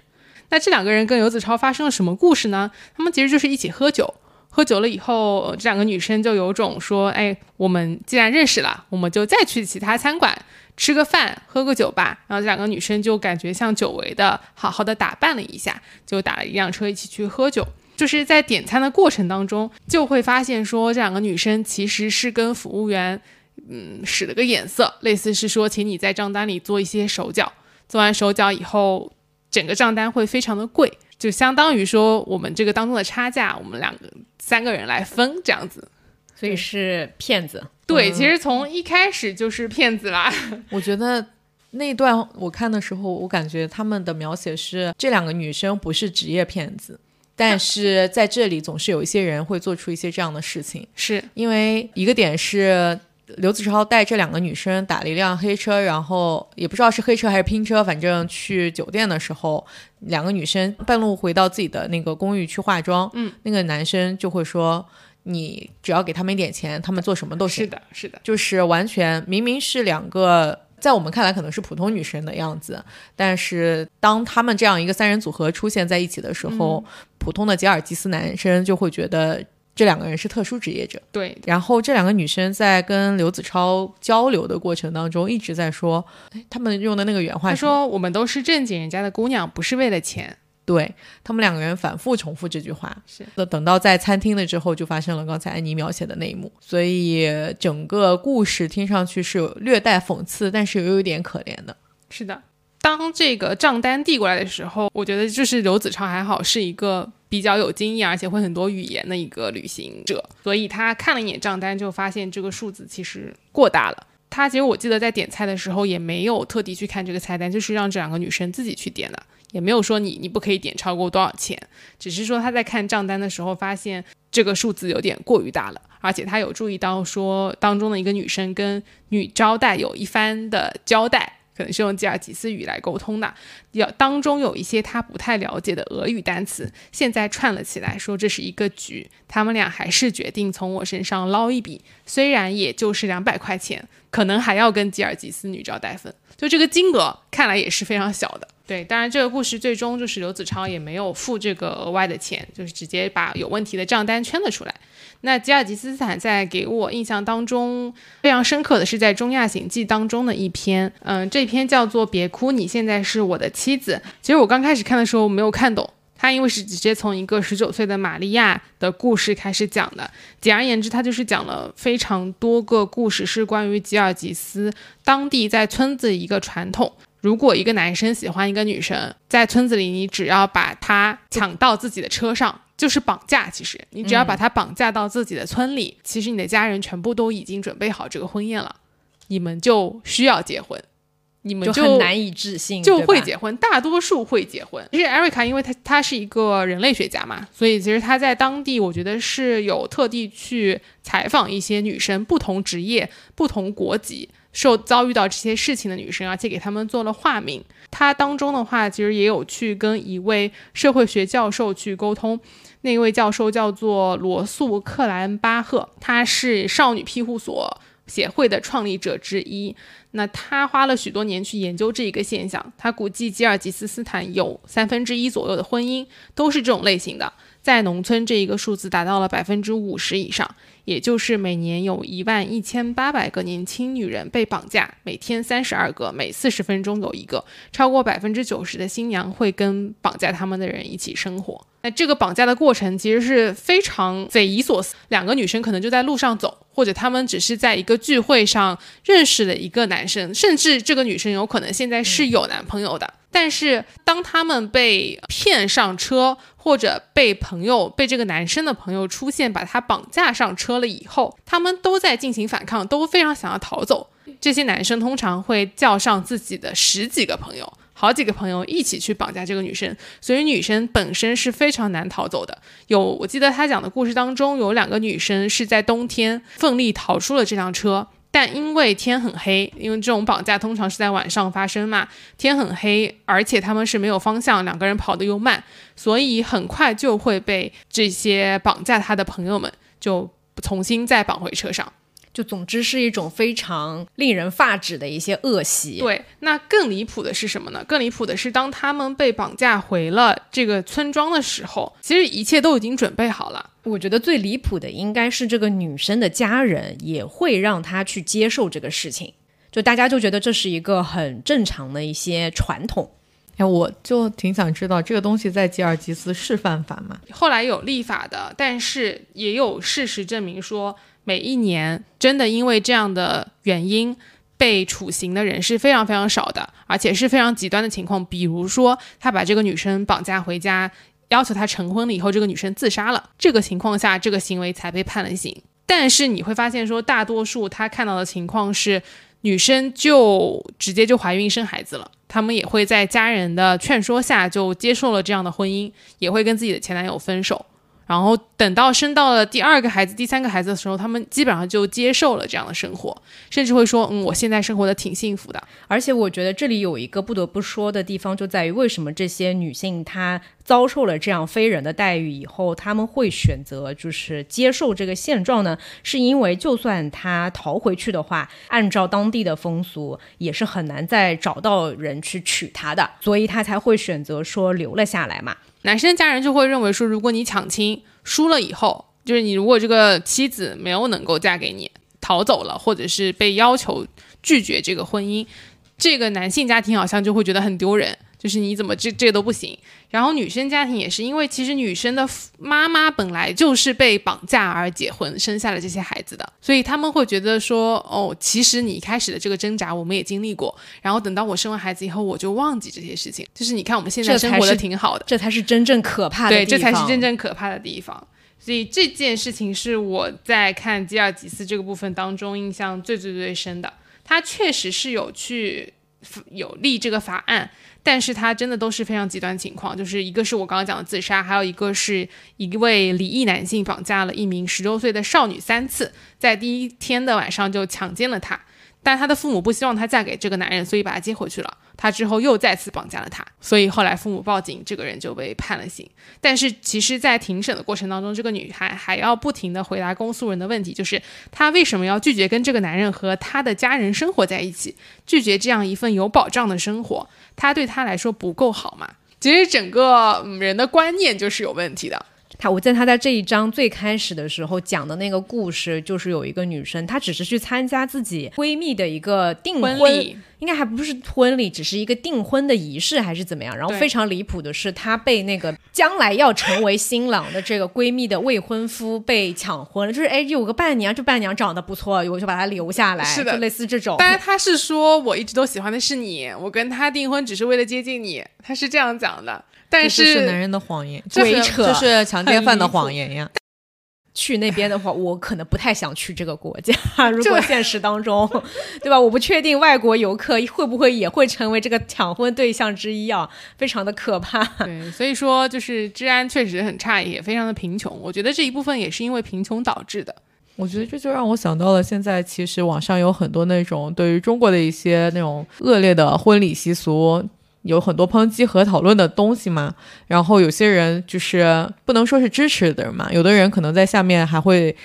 Speaker 2: 那这两个人跟游子超发生了什么故事呢？他们其实就是一起喝酒，喝酒了以后，这两个女生就有种说：“哎，我们既然认识了，我们就再去其他餐馆吃个饭、喝个酒吧。”然后这两个女生就感觉像久违的，好好的打扮了一下，就打了一辆车一起去喝酒。就是在点餐的过程当中，就会发现说这两个女生其实是跟服务员，嗯，使了个眼色，类似是说，请你在账单里做一些手脚，做完手脚以后。整个账单会非常的贵，就相当于说我们这个当中的差价，我们两个三个人来分这样子。
Speaker 1: 所以是骗子。
Speaker 2: 对，其实从一开始就是骗子啦。
Speaker 3: 我觉得那段我看的时候，我感觉他们的描写是这两个女生不是职业骗子，但 *laughs* 是在这里总是有一些人会做出一些这样的事情，
Speaker 2: 是
Speaker 3: 因为一个点是。刘子超带这两个女生打了一辆黑车，然后也不知道是黑车还是拼车，反正去酒店的时候，两个女生半路回到自己的那个公寓去化妆，
Speaker 2: 嗯，
Speaker 3: 那个男生就会说，你只要给他们一点钱，他们做什么都行。
Speaker 2: 是的，是的，
Speaker 3: 就是完全明明是两个。在我们看来可能是普通女生的样子，但是当他们这样一个三人组合出现在一起的时候，普通的吉尔吉斯男生就会觉得这两个人是特殊职业者。
Speaker 2: 对，
Speaker 3: 然后这两个女生在跟刘子超交流的过程当中，一直在说，哎，他们用的那个原话
Speaker 2: 他说：“我们都是正经人家的姑娘，不是为了钱。”
Speaker 3: 对他们两个人反复重复这句话，
Speaker 2: 是
Speaker 3: 那等到在餐厅了之后，就发生了刚才安妮描写的那一幕。所以整个故事听上去是有略带讽刺，但是又有点可怜的。
Speaker 2: 是的，当这个账单递过来的时候，我觉得就是刘子超还好是一个比较有经验，而且会很多语言的一个旅行者，所以他看了一眼账单，就发现这个数字其实过大了。他其实我记得在点菜的时候也没有特地去看这个菜单，就是让这两个女生自己去点的。也没有说你你不可以点超过多少钱，只是说他在看账单的时候发现这个数字有点过于大了，而且他有注意到说当中的一个女生跟女招待有一番的交代，可能是用吉尔吉斯语来沟通的，要当中有一些他不太了解的俄语单词，现在串了起来，说这是一个局，他们俩还是决定从我身上捞一笔，虽然也就是两百块钱，可能还要跟吉尔吉斯女招待分，就这个金额看来也是非常小的。对，当然这个故事最终就是刘子超也没有付这个额外的钱，就是直接把有问题的账单圈了出来。那吉尔吉斯斯坦在给我印象当中非常深刻的是在《中亚行记》当中的一篇，嗯，这篇叫做《别哭，你现在是我的妻子》。其实我刚开始看的时候没有看懂，他因为是直接从一个十九岁的玛利亚的故事开始讲的。简而言之，他就是讲了非常多个故事，是关于吉尔吉斯当地在村子一个传统。如果一个男生喜欢一个女生，在村子里，你只要把她抢到自己的车上，就是绑架。其实你只要把她绑架到自己的村里，其实你的家人全部都已经准备好这个婚宴了，你们就需要结婚，你们
Speaker 1: 就很难以置信，
Speaker 2: 就会结婚，大多数会结婚。其实艾瑞卡，因为她她是一个人类学家嘛，所以其实她在当地，我觉得是有特地去采访一些女生，不同职业、不同国籍。受遭遇到这些事情的女生，而且给他们做了化名。他当中的话，其实也有去跟一位社会学教授去沟通。那位教授叫做罗素·克莱恩巴赫，他是少女庇护所协会的创立者之一。那他花了许多年去研究这一个现象。他估计吉尔吉斯斯坦有三分之一左右的婚姻都是这种类型的，在农村这一个数字达到了百分之五十以上。也就是每年有一万一千八百个年轻女人被绑架，每天三十二个，每四十分钟有一个，超过百分之九十的新娘会跟绑架他们的人一起生活。那这个绑架的过程其实是非常匪夷所思。两个女生可能就在路上走，或者她们只是在一个聚会上认识了一个男生，甚至这个女生有可能现在是有男朋友的。但是当他们被骗上车，或者被朋友、被这个男生的朋友出现，把他绑架上车了以后，他们都在进行反抗，都非常想要逃走。这些男生通常会叫上自己的十几个朋友、好几个朋友一起去绑架这个女生，所以女生本身是非常难逃走的。有，我记得他讲的故事当中，有两个女生是在冬天奋力逃出了这辆车。但因为天很黑，因为这种绑架通常是在晚上发生嘛，天很黑，而且他们是没有方向，两个人跑得又慢，所以很快就会被这些绑架他的朋友们就重新再绑回车上。
Speaker 1: 就总之是一种非常令人发指的一些恶习。
Speaker 2: 对，那更离谱的是什么呢？更离谱的是，当他们被绑架回了这个村庄的时候，其实一切都已经准备好了。
Speaker 1: 我觉得最离谱的应该是这个女生的家人也会让她去接受这个事情，就大家就觉得这是一个很正常的一些传统。
Speaker 3: 哎，我就挺想知道这个东西在吉尔吉斯是犯法吗？
Speaker 2: 后来有立法的，但是也有事实证明说。每一年真的因为这样的原因被处刑的人是非常非常少的，而且是非常极端的情况。比如说，他把这个女生绑架回家，要求他成婚了以后，这个女生自杀了，这个情况下，这个行为才被判了刑。但是你会发现，说大多数他看到的情况是，女生就直接就怀孕生孩子了，他们也会在家人的劝说下就接受了这样的婚姻，也会跟自己的前男友分手。然后等到生到了第二个孩子、第三个孩子的时候，他们基本上就接受了这样的生活，甚至会说：“嗯，我现在生活的挺幸福的。”
Speaker 1: 而且我觉得这里有一个不得不说的地方，就在于为什么这些女性她遭受了这样非人的待遇以后，她们会选择就是接受这个现状呢？是因为就算她逃回去的话，按照当地的风俗，也是很难再找到人去娶她的，所以她才会选择说留了下来嘛。
Speaker 2: 男生的家人就会认为说，如果你抢亲输了以后，就是你如果这个妻子没有能够嫁给你，逃走了，或者是被要求拒绝这个婚姻，这个男性家庭好像就会觉得很丢人。就是你怎么这这都不行，然后女生家庭也是，因为其实女生的妈妈本来就是被绑架而结婚生下了这些孩子的，所以他们会觉得说，哦，其实你一开始的这个挣扎我们也经历过，然后等到我生完孩子以后，我就忘记这些事情。就是你看我们现在生活的挺好的，
Speaker 1: 这才是真正可怕的，
Speaker 2: 对，这才是真正可怕的地方。所以这件事情是我在看吉尔吉斯这个部分当中印象最最最深的。他确实是有去有立这个法案。但是他真的都是非常极端情况，就是一个是我刚刚讲的自杀，还有一个是一位离异男性绑架了一名十周岁的少女三次，在第一天的晚上就强奸了她。但她的父母不希望她嫁给这个男人，所以把她接回去了。她之后又再次绑架了她，所以后来父母报警，这个人就被判了刑。但是其实，在庭审的过程当中，这个女孩还要不停的回答公诉人的问题，就是她为什么要拒绝跟这个男人和他的家人生活在一起，拒绝这样一份有保障的生活，她对她来说不够好吗？其实整个人的观念就是有问题的。
Speaker 1: 他我在他在这一章最开始的时候讲的那个故事，就是有一个女生，她只是去参加自己闺蜜的一个订婚
Speaker 2: 礼，
Speaker 1: 应该还不是婚礼，只是一个订婚的仪式还是怎么样。然后非常离谱的是，她被那个将来要成为新郎的这个闺蜜的未婚夫被抢婚了。就是哎，有个伴娘，这伴娘长得不错，我就把她留下来，
Speaker 2: 是的，
Speaker 1: 类似这种。
Speaker 2: 但是她是说，我一直都喜欢的是你，我跟他订婚只是为了接近你，她是这样讲的。但
Speaker 3: 是男人的谎言，
Speaker 1: 鬼扯，
Speaker 3: 就是强奸犯的谎言呀。
Speaker 1: 去那边的话，我可能不太想去这个国家。*laughs* 如果现实当中，对吧？我不确定外国游客会不会也会成为这个抢婚对象之一啊，非常的可怕。
Speaker 2: 对，所以说就是治安确实很差，也非常的贫穷。我觉得这一部分也是因为贫穷导致的。
Speaker 3: 我觉得这就让我想到了，现在其实网上有很多那种对于中国的一些那种恶劣的婚礼习俗。有很多抨击和讨论的东西嘛，然后有些人就是不能说是支持的人嘛，有的人可能在下面还会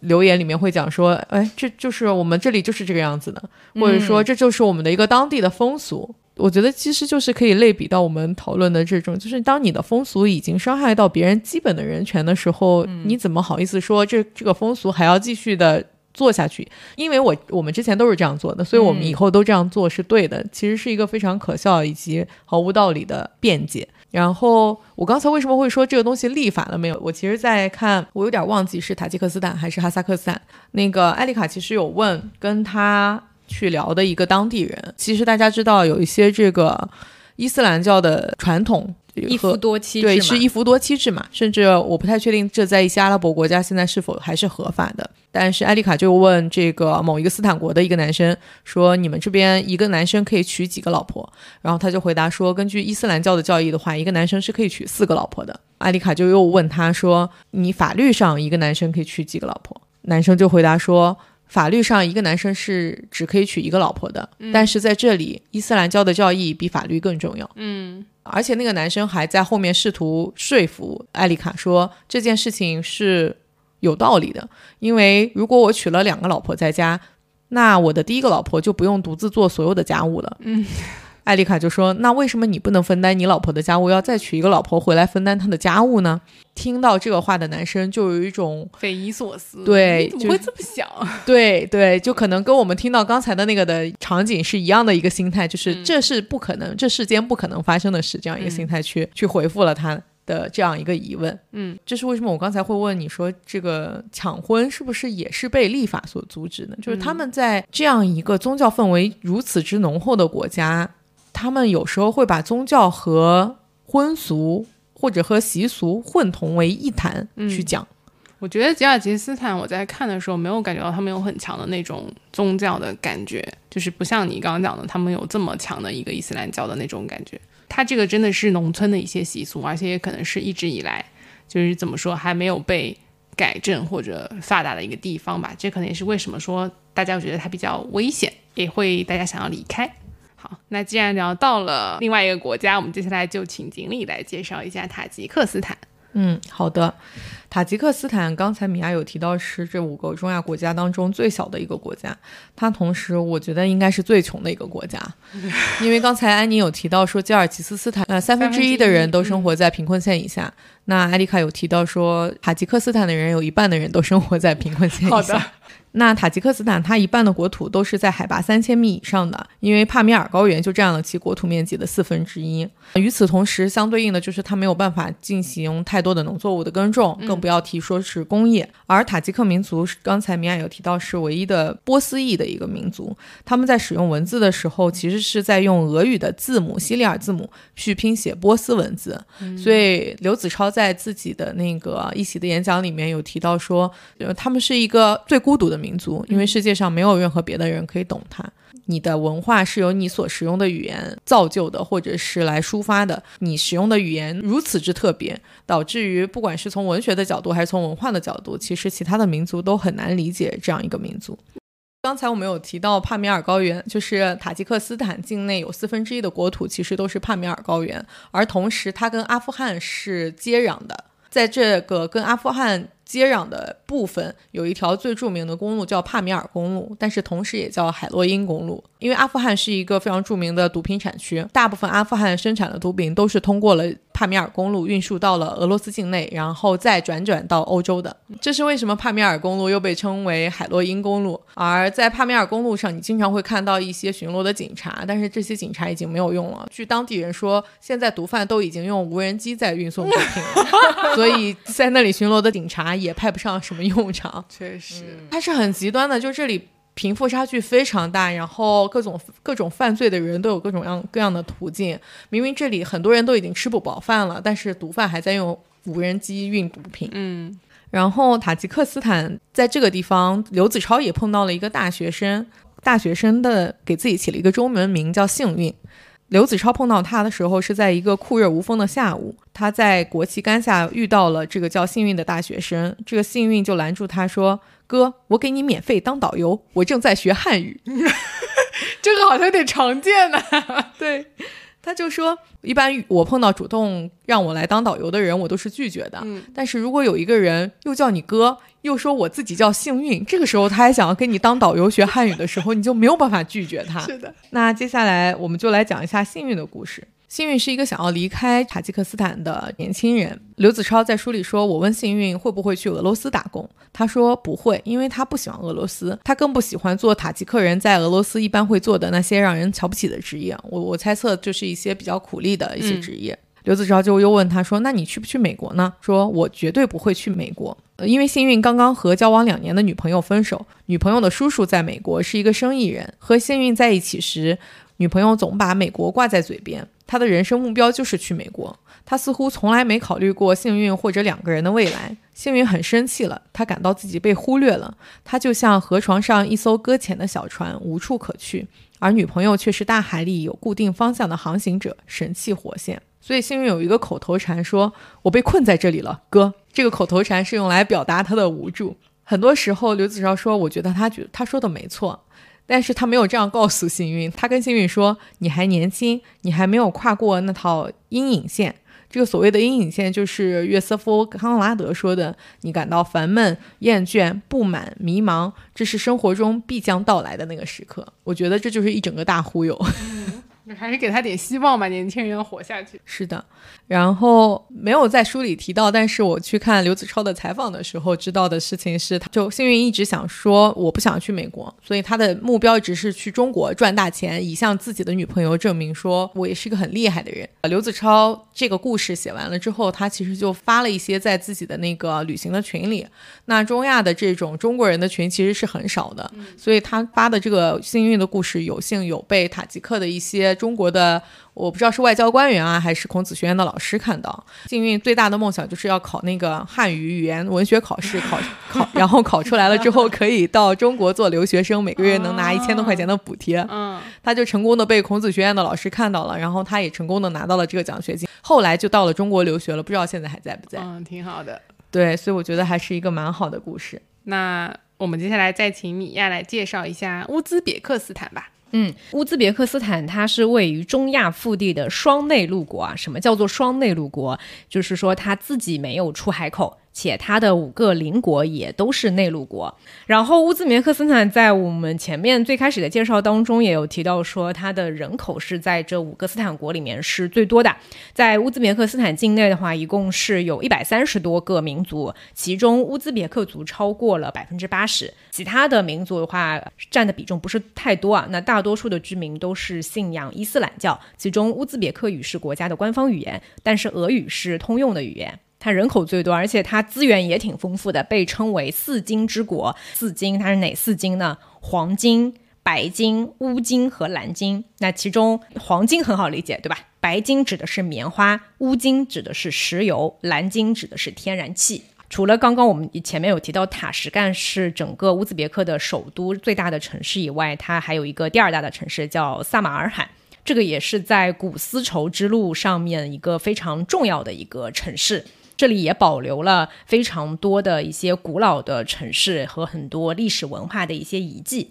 Speaker 3: 留言里面会讲说，哎，这就是我们这里就是这个样子的，或者说这就是我们的一个当地的风俗。我觉得其实就是可以类比到我们讨论的这种，就是当你的风俗已经伤害到别人基本的人权的时候，你怎么好意思说这这个风俗还要继续的？做下去，因为我我们之前都是这样做的，所以我们以后都这样做是对的。其实是一个非常可笑以及毫无道理的辩解。然后我刚才为什么会说这个东西立法了没有？我其实在看，我有点忘记是塔吉克斯坦还是哈萨克斯坦。那个艾丽卡其实有问跟他去聊的一个当地人，其实大家知道有一些这个伊斯兰教的传统。
Speaker 1: 一夫多妻
Speaker 3: 对，是一夫多妻制嘛？甚至我不太确定这在一些阿拉伯国家现在是否还是合法的。但是艾丽卡就问这个某一个斯坦国的一个男生说：“你们这边一个男生可以娶几个老婆？”然后他就回答说：“根据伊斯兰教的教义的话，一个男生是可以娶四个老婆的。”艾丽卡就又问他说：“你法律上一个男生可以娶几个老婆？”男生就回答说：“法律上一个男生是只可以娶一个老婆的，但是在这里伊斯兰教的教义比法律更重要。”
Speaker 2: 嗯。
Speaker 3: 而且那个男生还在后面试图说服艾丽卡说这件事情是有道理的，因为如果我娶了两个老婆在家，那我的第一个老婆就不用独自做所有的家务了。
Speaker 2: 嗯。
Speaker 3: 艾丽卡就说：“那为什么你不能分担你老婆的家务，要再娶一个老婆回来分担她的家务呢？”听到这个话的男生就有一种 *laughs*
Speaker 2: 匪夷所思，
Speaker 3: 对，
Speaker 2: 怎么会这么想？*laughs*
Speaker 3: 对对，就可能跟我们听到刚才的那个的场景是一样的一个心态，就是这是不可能，这世间不可能发生的事，这样一个心态去去回复了他的这样一个疑问。
Speaker 2: 嗯，
Speaker 3: 这是为什么我刚才会问你说这个抢婚是不是也是被立法所阻止呢？就是他们在这样一个宗教氛围如此之浓厚的国家。他们有时候会把宗教和婚俗或者和习俗混同为一谈去讲。
Speaker 2: 我觉得吉尔吉斯斯坦，我在看的时候没有感觉到他们有很强的那种宗教的感觉，就是不像你刚刚讲的，他们有这么强的一个伊斯兰教的那种感觉。他这个真的是农村的一些习俗，而且也可能是一直以来就是怎么说还没有被改正或者发达的一个地方吧。这可能也是为什么说大家觉得它比较危险，也会大家想要离开。好，那既然聊到了另外一个国家，我们接下来就请锦鲤来介绍一下塔吉克斯坦。
Speaker 3: 嗯，好的。塔吉克斯坦，刚才米娅有提到是这五个中亚国家当中最小的一个国家，它同时我觉得应该是最穷的一个国家，*laughs* 因为刚才安妮有提到说吉尔吉斯斯坦，呃，三分之一的人都生活在贫困线以下。那艾丽卡有提到说塔吉克斯坦的人有一半的人都生活在贫困线以下。那塔吉克斯坦它一半的国土都是在海拔三千米以上的，因为帕米尔高原就占了其国土面积的四分之一。与此同时，相对应的就是它没有办法进行太多的农作物的耕种，更不要提说是工业。而塔吉克民族，刚才米娅有提到是唯一的波斯裔的一个民族，他们在使用文字的时候，其实是在用俄语的字母西里尔字母去拼写波斯文字。所以刘子超在自己的那个一席的演讲里面有提到说，呃，他们是一个最孤独的民族，因为世界上没有任何别的人可以懂它。你的文化是由你所使用的语言造就的，或者是来抒发的。你使用的语言如此之特别，导致于不管是从文学的角度还是从文化的角度，其实其他的民族都很难理解这样一个民族。刚才我们有提到帕米尔高原，就是塔吉克斯坦境内有四分之一的国土其实都是帕米尔高原，而同时它跟阿富汗是接壤的，在这个跟阿富汗。接壤的部分有一条最著名的公路叫帕米尔公路，但是同时也叫海洛因公路。因为阿富汗是一个非常著名的毒品产区，大部分阿富汗生产的毒品都是通过了帕米尔公路运输到了俄罗斯境内，然后再转转到欧洲的。这是为什么帕米尔公路又被称为海洛因公路？而在帕米尔公路上，你经常会看到一些巡逻的警察，但是这些警察已经没有用了。据当地人说，现在毒贩都已经用无人机在运送毒品了，*laughs* 所以在那里巡逻的警察也派不上什么用场。
Speaker 2: 确实，
Speaker 3: 它是很极端的，就这里。贫富差距非常大，然后各种各种犯罪的人都有各种样各样的途径。明明这里很多人都已经吃不饱饭了，但是毒贩还在用无人机运毒品。
Speaker 2: 嗯，
Speaker 3: 然后塔吉克斯坦在这个地方，刘子超也碰到了一个大学生，大学生的给自己起了一个中文名叫幸运。刘子超碰到他的时候是在一个酷热无风的下午，他在国旗杆下遇到了这个叫幸运的大学生，这个幸运就拦住他说。哥，我给你免费当导游，我正在学汉语。*laughs*
Speaker 2: 这个好像有点常见呢。*laughs*
Speaker 3: 对，他就说，一般我碰到主动让我来当导游的人，我都是拒绝的。
Speaker 2: 嗯，
Speaker 3: 但是如果有一个人又叫你哥，又说我自己叫幸运，这个时候他还想要跟你当导游学汉语的时候，你就没有办法拒绝他。
Speaker 2: 是的。
Speaker 3: 那接下来我们就来讲一下幸运的故事。幸运是一个想要离开塔吉克斯坦的年轻人。刘子超在书里说：“我问幸运会不会去俄罗斯打工，他说不会，因为他不喜欢俄罗斯，他更不喜欢做塔吉克人在俄罗斯一般会做的那些让人瞧不起的职业。我我猜测就是一些比较苦力的一些职业。”刘子超就又问他说：“那你去不去美国呢？”说：“我绝对不会去美国，因为幸运刚刚和交往两年的女朋友分手，女朋友的叔叔在美国是一个生意人，和幸运在一起时，女朋友总把美国挂在嘴边。”他的人生目标就是去美国，他似乎从来没考虑过幸运或者两个人的未来。幸运很生气了，他感到自己被忽略了。他就像河床上一艘搁浅的小船，无处可去，而女朋友却是大海里有固定方向的航行者，神气活现。所以幸运有一个口头禅，说我被困在这里了，哥。这个口头禅是用来表达他的无助。很多时候，刘子超说，我觉得他觉得他说的没错。但是他没有这样告诉幸运，他跟幸运说：“你还年轻，你还没有跨过那套阴影线。这个所谓的阴影线，就是约瑟夫·康拉德说的：你感到烦闷、厌倦、不满、迷茫，这是生活中必将到来的那个时刻。我觉得这就是一整个大忽悠。”
Speaker 2: 还是给他点希望吧，年轻人要活下去。
Speaker 3: 是的，然后没有在书里提到，但是我去看刘子超的采访的时候知道的事情是，他就幸运一直想说我不想去美国，所以他的目标一直是去中国赚大钱，以向自己的女朋友证明说我也是一个很厉害的人。刘子超这个故事写完了之后，他其实就发了一些在自己的那个旅行的群里。那中亚的这种中国人的群其实是很少的，所以他发的这个幸运的故事有幸有被塔吉克的一些。中国的，我不知道是外交官员啊，还是孔子学院的老师看到。幸运最大的梦想就是要考那个汉语语言文学考试，考 *laughs* 考，然后考出来了之后可以到中国做留学生，每个月能拿一千多块钱的补贴。
Speaker 2: 嗯，
Speaker 3: 他就成功的被孔子学院的老师看到了，然后他也成功的拿到了这个奖学金。后来就到了中国留学了，不知道现在还在不在。
Speaker 2: 嗯，挺好的。
Speaker 3: 对，所以我觉得还是一个蛮好的故事。
Speaker 2: 那我们接下来再请米娅来介绍一下乌兹别克斯坦吧。
Speaker 1: 嗯，乌兹别克斯坦它是位于中亚腹地的双内陆国啊。什么叫做双内陆国？就是说它自己没有出海口。且它的五个邻国也都是内陆国。然后乌兹别克斯坦在我们前面最开始的介绍当中也有提到说，它的人口是在这五个斯坦国里面是最多的。在乌兹别克斯坦境内的话，一共是有一百三十多个民族，其中乌兹别克族超过了百分之八十，其他的民族的话占的比重不是太多啊。那大多数的居民都是信仰伊斯兰教，其中乌兹别克语是国家的官方语言，但是俄语是通用的语言。它人口最多，而且它资源也挺丰富的，被称为四金之国。四金它是哪四金呢？黄金、白金、乌金和蓝金。那其中黄金很好理解，对吧？白金指的是棉花，乌金指的是石油，蓝金指的是天然气。除了刚刚我们前面有提到塔什干是整个乌兹别克的首都最大的城市以外，它还有一个第二大的城市叫萨马尔罕，这个也是在古丝绸之路上面一个非常重要的一个城市。这里也保留了非常多的一些古老的城市和很多历史文化的一些遗迹。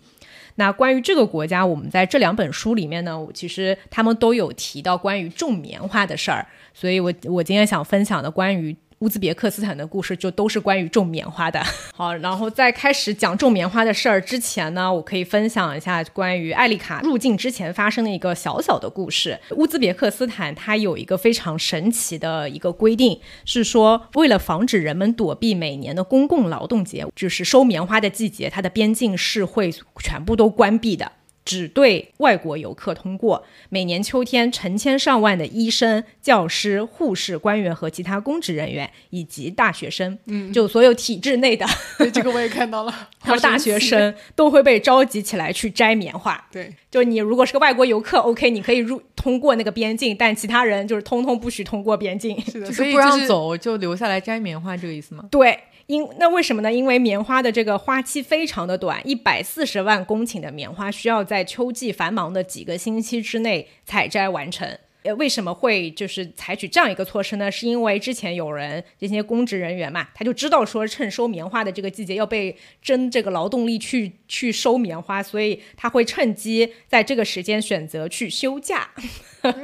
Speaker 1: 那关于这个国家，我们在这两本书里面呢，其实他们都有提到关于种棉花的事儿，所以我我今天想分享的关于。乌兹别克斯坦的故事就都是关于种棉花的。*laughs* 好，然后在开始讲种棉花的事儿之前呢，我可以分享一下关于艾丽卡入境之前发生的一个小小的故事。乌兹别克斯坦它有一个非常神奇的一个规定，是说为了防止人们躲避每年的公共劳动节，就是收棉花的季节，它的边境是会全部都关闭的。只对外国游客通过。每年秋天，成千上万的医生、教师、护士、官员和其他公职人员，以及大学生，嗯，就所有体制内的，*laughs*
Speaker 2: 这个我也看到了，*laughs*
Speaker 1: 还有大学生都会被召集起来去摘棉花。
Speaker 2: 对，
Speaker 1: 就你如果是个外国游客，OK，你可以入通过那个边境，但其他人就是通通不许通过边境，
Speaker 2: 是的，
Speaker 3: 就是不让走，就留下来摘棉花，这个意思吗？
Speaker 1: 对。因那为什么呢？因为棉花的这个花期非常的短，一百四十万公顷的棉花需要在秋季繁忙的几个星期之内采摘完成。呃，为什么会就是采取这样一个措施呢？是因为之前有人这些公职人员嘛，他就知道说趁收棉花的这个季节要被征这个劳动力去去收棉花，所以他会趁机在这个时间选择去休假。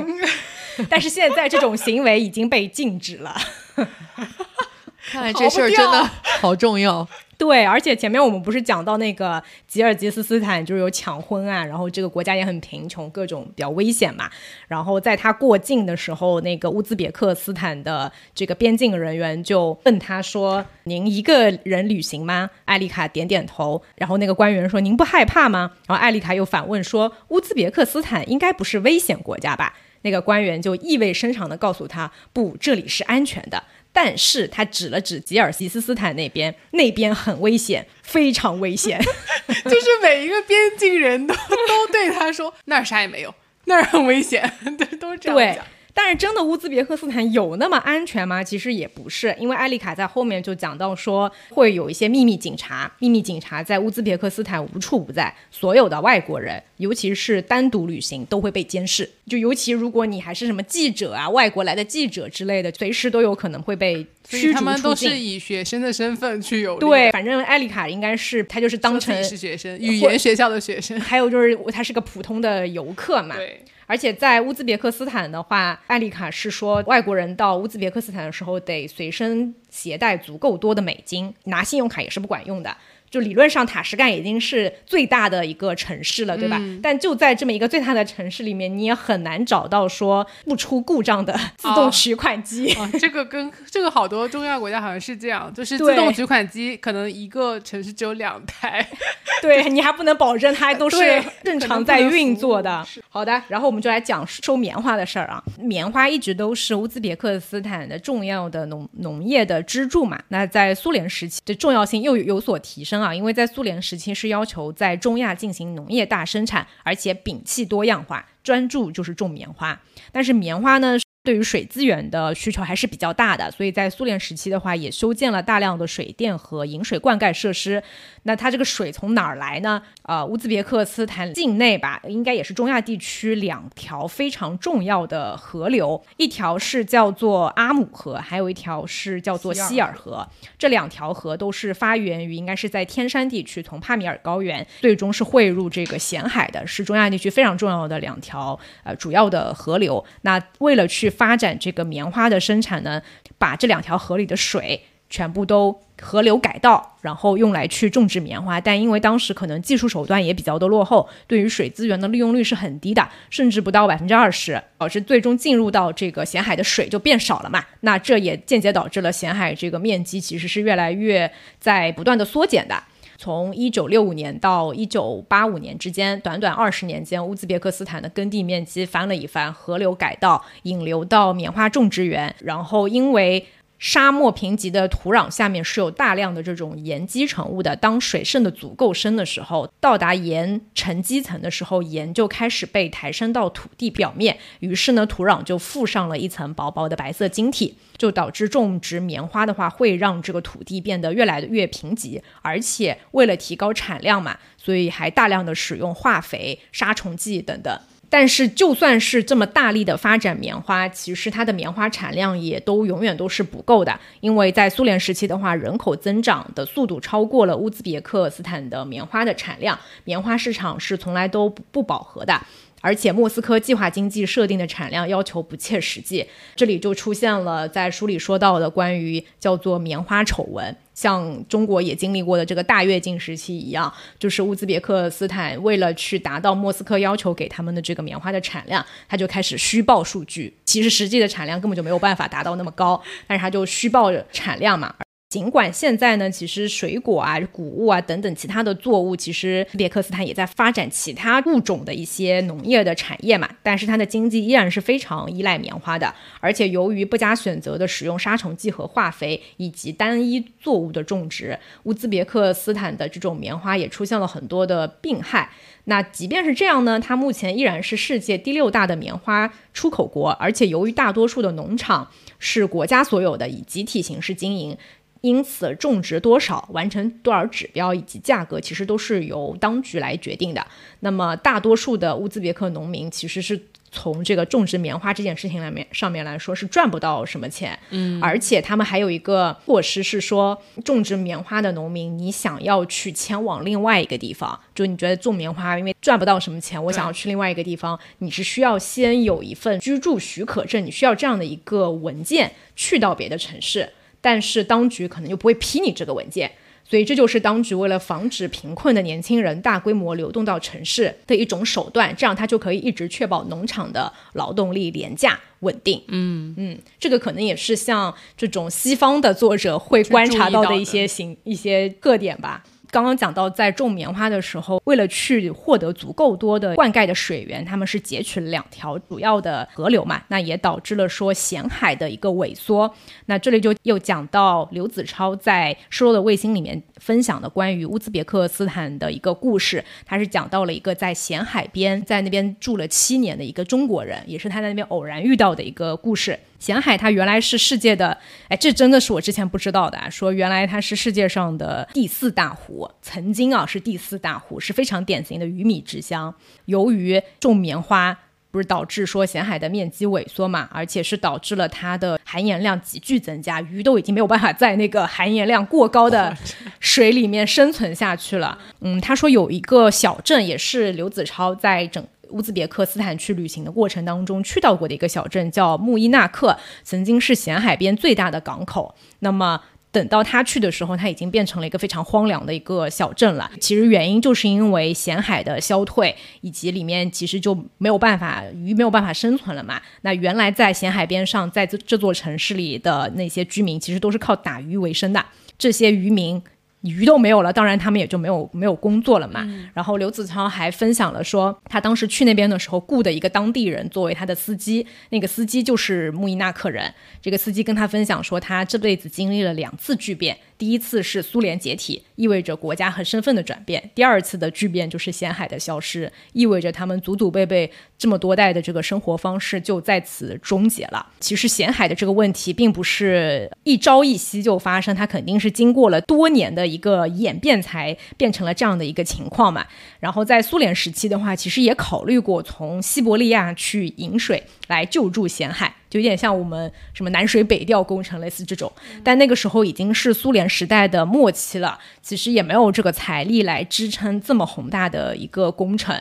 Speaker 1: *laughs* 但是现在这种行为已经被禁止了。*laughs*
Speaker 3: 看来这事儿真的 *laughs* 好重要。
Speaker 1: 对，而且前面我们不是讲到那个吉尔吉斯斯坦就是有抢婚案，然后这个国家也很贫穷，各种比较危险嘛。然后在他过境的时候，那个乌兹别克斯坦的这个边境人员就问他说：“您一个人旅行吗？”艾丽卡点点头。然后那个官员说：“您不害怕吗？”然后艾丽卡又反问说：“乌兹别克斯坦应该不是危险国家吧？”那个官员就意味深长地告诉他：“不，这里是安全的。”但是他指了指吉尔吉斯斯坦那边，那边很危险，非常危险。*laughs* *laughs*
Speaker 2: 就是每一个边境人都都对他说：“那儿啥也没有，那儿很危险。*laughs* ”对，都这样讲。
Speaker 1: 但是真的乌兹别克斯坦有那么安全吗？其实也不是，因为艾丽卡在后面就讲到说，会有一些秘密警察，秘密警察在乌兹别克斯坦无处不在，所有的外国人，尤其是单独旅行，都会被监视。就尤其如果你还是什么记者啊，外国来的记者之类的，随时都有可能会被驱逐
Speaker 2: 他们都是以学生的身份去游
Speaker 1: 对，反正艾丽卡应该是她就是当成
Speaker 2: 是学生，语言学校的学生，
Speaker 1: 还有就是她是个普通的游客嘛。
Speaker 2: 对。
Speaker 1: 而且在乌兹别克斯坦的话，艾丽卡是说，外国人到乌兹别克斯坦的时候得随身携带足够多的美金，拿信用卡也是不管用的。就理论上，塔什干已经是最大的一个城市了，对吧？但就在这么一个最大的城市里面，你也很难找到说不出故障的自动取款机。
Speaker 2: 这个跟这个好多中亚国家好像是这样，就是自动取款机可能一个城市只有两台，*laughs*
Speaker 1: 对你还不能保证它都是正常在运作的。好的，然后我们就来讲收棉花的事儿啊。棉花一直都是乌兹别克斯坦的重要的农农业的支柱嘛。那在苏联时期的重要性又有所提升。啊，因为在苏联时期是要求在中亚进行农业大生产，而且摒弃多样化，专注就是种棉花。但是棉花呢？对于水资源的需求还是比较大的，所以在苏联时期的话，也修建了大量的水电和饮水灌溉设施。那它这个水从哪儿来呢？呃，乌兹别克斯坦境内吧，应该也是中亚地区两条非常重要的河流，一条是叫做阿姆河，还有一条是叫做希尔河。这两条河都是发源于应该是在天山地区，从帕米尔高原，最终是汇入这个咸海的，是中亚地区非常重要的两条呃主要的河流。那为了去发展这个棉花的生产呢，把这两条河里的水全部都河流改道，然后用来去种植棉花。但因为当时可能技术手段也比较的落后，对于水资源的利用率是很低的，甚至不到百分之二十，导致最终进入到这个咸海的水就变少了嘛。那这也间接导致了咸海这个面积其实是越来越在不断的缩减的。从一九六五年到一九八五年之间，短短二十年间，乌兹别克斯坦的耕地面积翻了一番，河流改道引流到棉花种植园，然后因为。沙漠贫瘠的土壤下面是有大量的这种盐基成物的。当水渗的足够深的时候，到达盐沉积层的时候，盐就开始被抬升到土地表面，于是呢，土壤就附上了一层薄薄的白色晶体，就导致种植棉花的话，会让这个土地变得越来越贫瘠，而且为了提高产量嘛，所以还大量的使用化肥、杀虫剂等等。但是，就算是这么大力的发展棉花，其实它的棉花产量也都永远都是不够的。因为在苏联时期的话，人口增长的速度超过了乌兹别克斯坦的棉花的产量，棉花市场是从来都不饱和的。而且莫斯科计划经济设定的产量要求不切实际，这里就出现了在书里说到的关于叫做棉花丑闻，像中国也经历过的这个大跃进时期一样，就是乌兹别克斯坦为了去达到莫斯科要求给他们的这个棉花的产量，他就开始虚报数据，其实实际的产量根本就没有办法达到那么高，但是他就虚报产量嘛。尽管现在呢，其实水果啊、谷物啊等等其他的作物，其实别克斯坦也在发展其他物种的一些农业的产业嘛，但是它的经济依然是非常依赖棉花的。而且由于不加选择的使用杀虫剂和化肥，以及单一作物的种植，乌兹别克斯坦的这种棉花也出现了很多的病害。那即便是这样呢，它目前依然是世界第六大的棉花出口国，而且由于大多数的农场是国家所有的，以集体形式经营。因此，种植多少、完成多少指标以及价格，其实都是由当局来决定的。那么，大多数的乌兹别克农民其实是从这个种植棉花这件事情来面上面来说是赚不到什么钱。嗯，而且他们还有一个措施是说，种植棉花的农民，你想要去迁往另外一个地方，就你觉得种棉花因为赚不到什么钱，我想要去另外一个地方，你是需要先有一份居住许可证，你需要这样的一个文件去到别的城市。但是当局可能就不会批你这个文件，所以这就是当局为了防止贫困的年轻人大规模流动到城市的一种手段，这样他就可以一直确保农场的劳动力廉价稳定。嗯嗯，这个可能也是像这种西方的作者会观察到的一些行一些特点吧。刚刚讲到，在种棉花的时候，为了去获得足够多的灌溉的水源，他们是截取了两条主要的河流嘛，那也导致了说咸海的一个萎缩。那这里就又讲到刘子超在《失落的卫星》里面分享的关于乌兹别克斯坦的一个故事，他是讲到了一个在咸海边，在那边住了七年的一个中国人，也是他在那边偶然遇到的一个故事。咸海它原来是世界的，哎，这真的是我之前不知道的。说原来它是世界上的第四大湖，曾经啊是第四大湖，是非常典型的鱼米之乡。由于种棉花，不是导致说咸海的面积萎缩嘛，而且是导致了它的含盐量急剧增加，鱼都已经没有办法在那个含盐量过高的 *laughs* 水里面生存下去了。嗯，他说有一个小镇，也是刘子超在整。乌兹别克斯坦去旅行的过程当中，去到过的一个小镇叫穆伊纳克，曾经是咸海边最大的港口。那么等到他去的时候，它已经变成了一个非常荒凉的一个小镇了。其实原因就是因为咸海的消退，以及里面其实就没有办法鱼没有办法生存了嘛。那原来在咸海边上，在这这座城市里的那些居民，其实都是靠打鱼为生的。这些渔民。鱼都没有了，当然他们也就没有没有工作了嘛。然后刘子超还分享了说，他当时去那边的时候雇的一个当地人作为他的司机，那个司机就是穆伊纳克人。这个司机跟他分享说，他这辈子经历了两次巨变。第一次是苏联解体，意味着国家和身份的转变；第二次的巨变就是咸海的消失，意味着他们祖祖辈辈这么多代的这个生活方式就在此终结了。其实咸海的这个问题并不是一朝一夕就发生，它肯定是经过了多年的一个演变才变成了这样的一个情况嘛。然后在苏联时期的话，其实也考虑过从西伯利亚去引水来救助咸海。就有点像我们什么南水北调工程类似这种，但那个时候已经是苏联时代的末期了，其实也没有这个财力来支撑这么宏大的一个工程，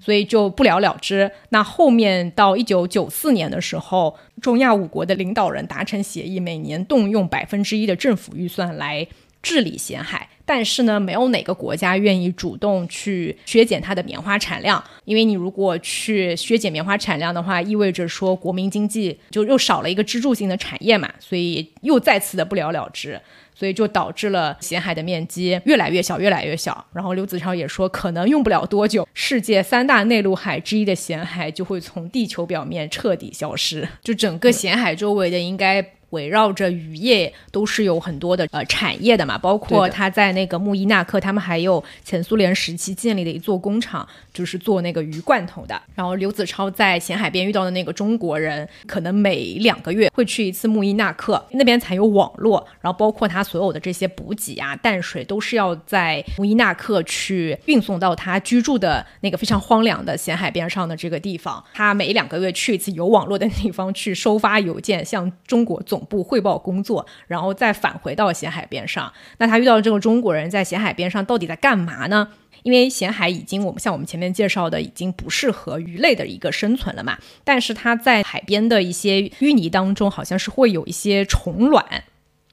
Speaker 1: 所以就不了了之。那后面到一九九四年的时候，中亚五国的领导人达成协议，每年动用百分之一的政府预算来治理咸海。但是呢，没有哪个国家愿意主动去削减它的棉花产量，因为你如果去削减棉花产量的话，意味着说国民经济就又少了一个支柱性的产业嘛，所以又再次的不了了之，*laughs* 所以就导致了咸海的面积越来越小，越来越小。然后刘子超也说，可能用不了多久，世界三大内陆海之一的咸海就会从地球表面彻底消失，就整个咸海周围的应该。围绕着渔业都是有很多的呃产业的嘛，包括他在那个穆伊纳克，他们还有前苏联时期建立的一座工厂，就是做那个鱼罐头的。然后刘子超在咸海边遇到的那个中国人，可能每两个月会去一次穆伊纳克，那边才有网络。然后包括他所有的这些补给啊、淡水，都是要在穆伊纳克去运送到他居住的那个非常荒凉的咸海边上的这个地方。他每两个月去一次有网络的地方去收发邮件，向中国总。总部汇报工作，然后再返回到咸海边上。那他遇到这个中国人在咸海边上到底在干嘛呢？因为咸海已经我们像我们前面介绍的，已经不适合鱼类的一个生存了嘛。但是它在海边的一些淤泥当中，好像是会有一些虫卵。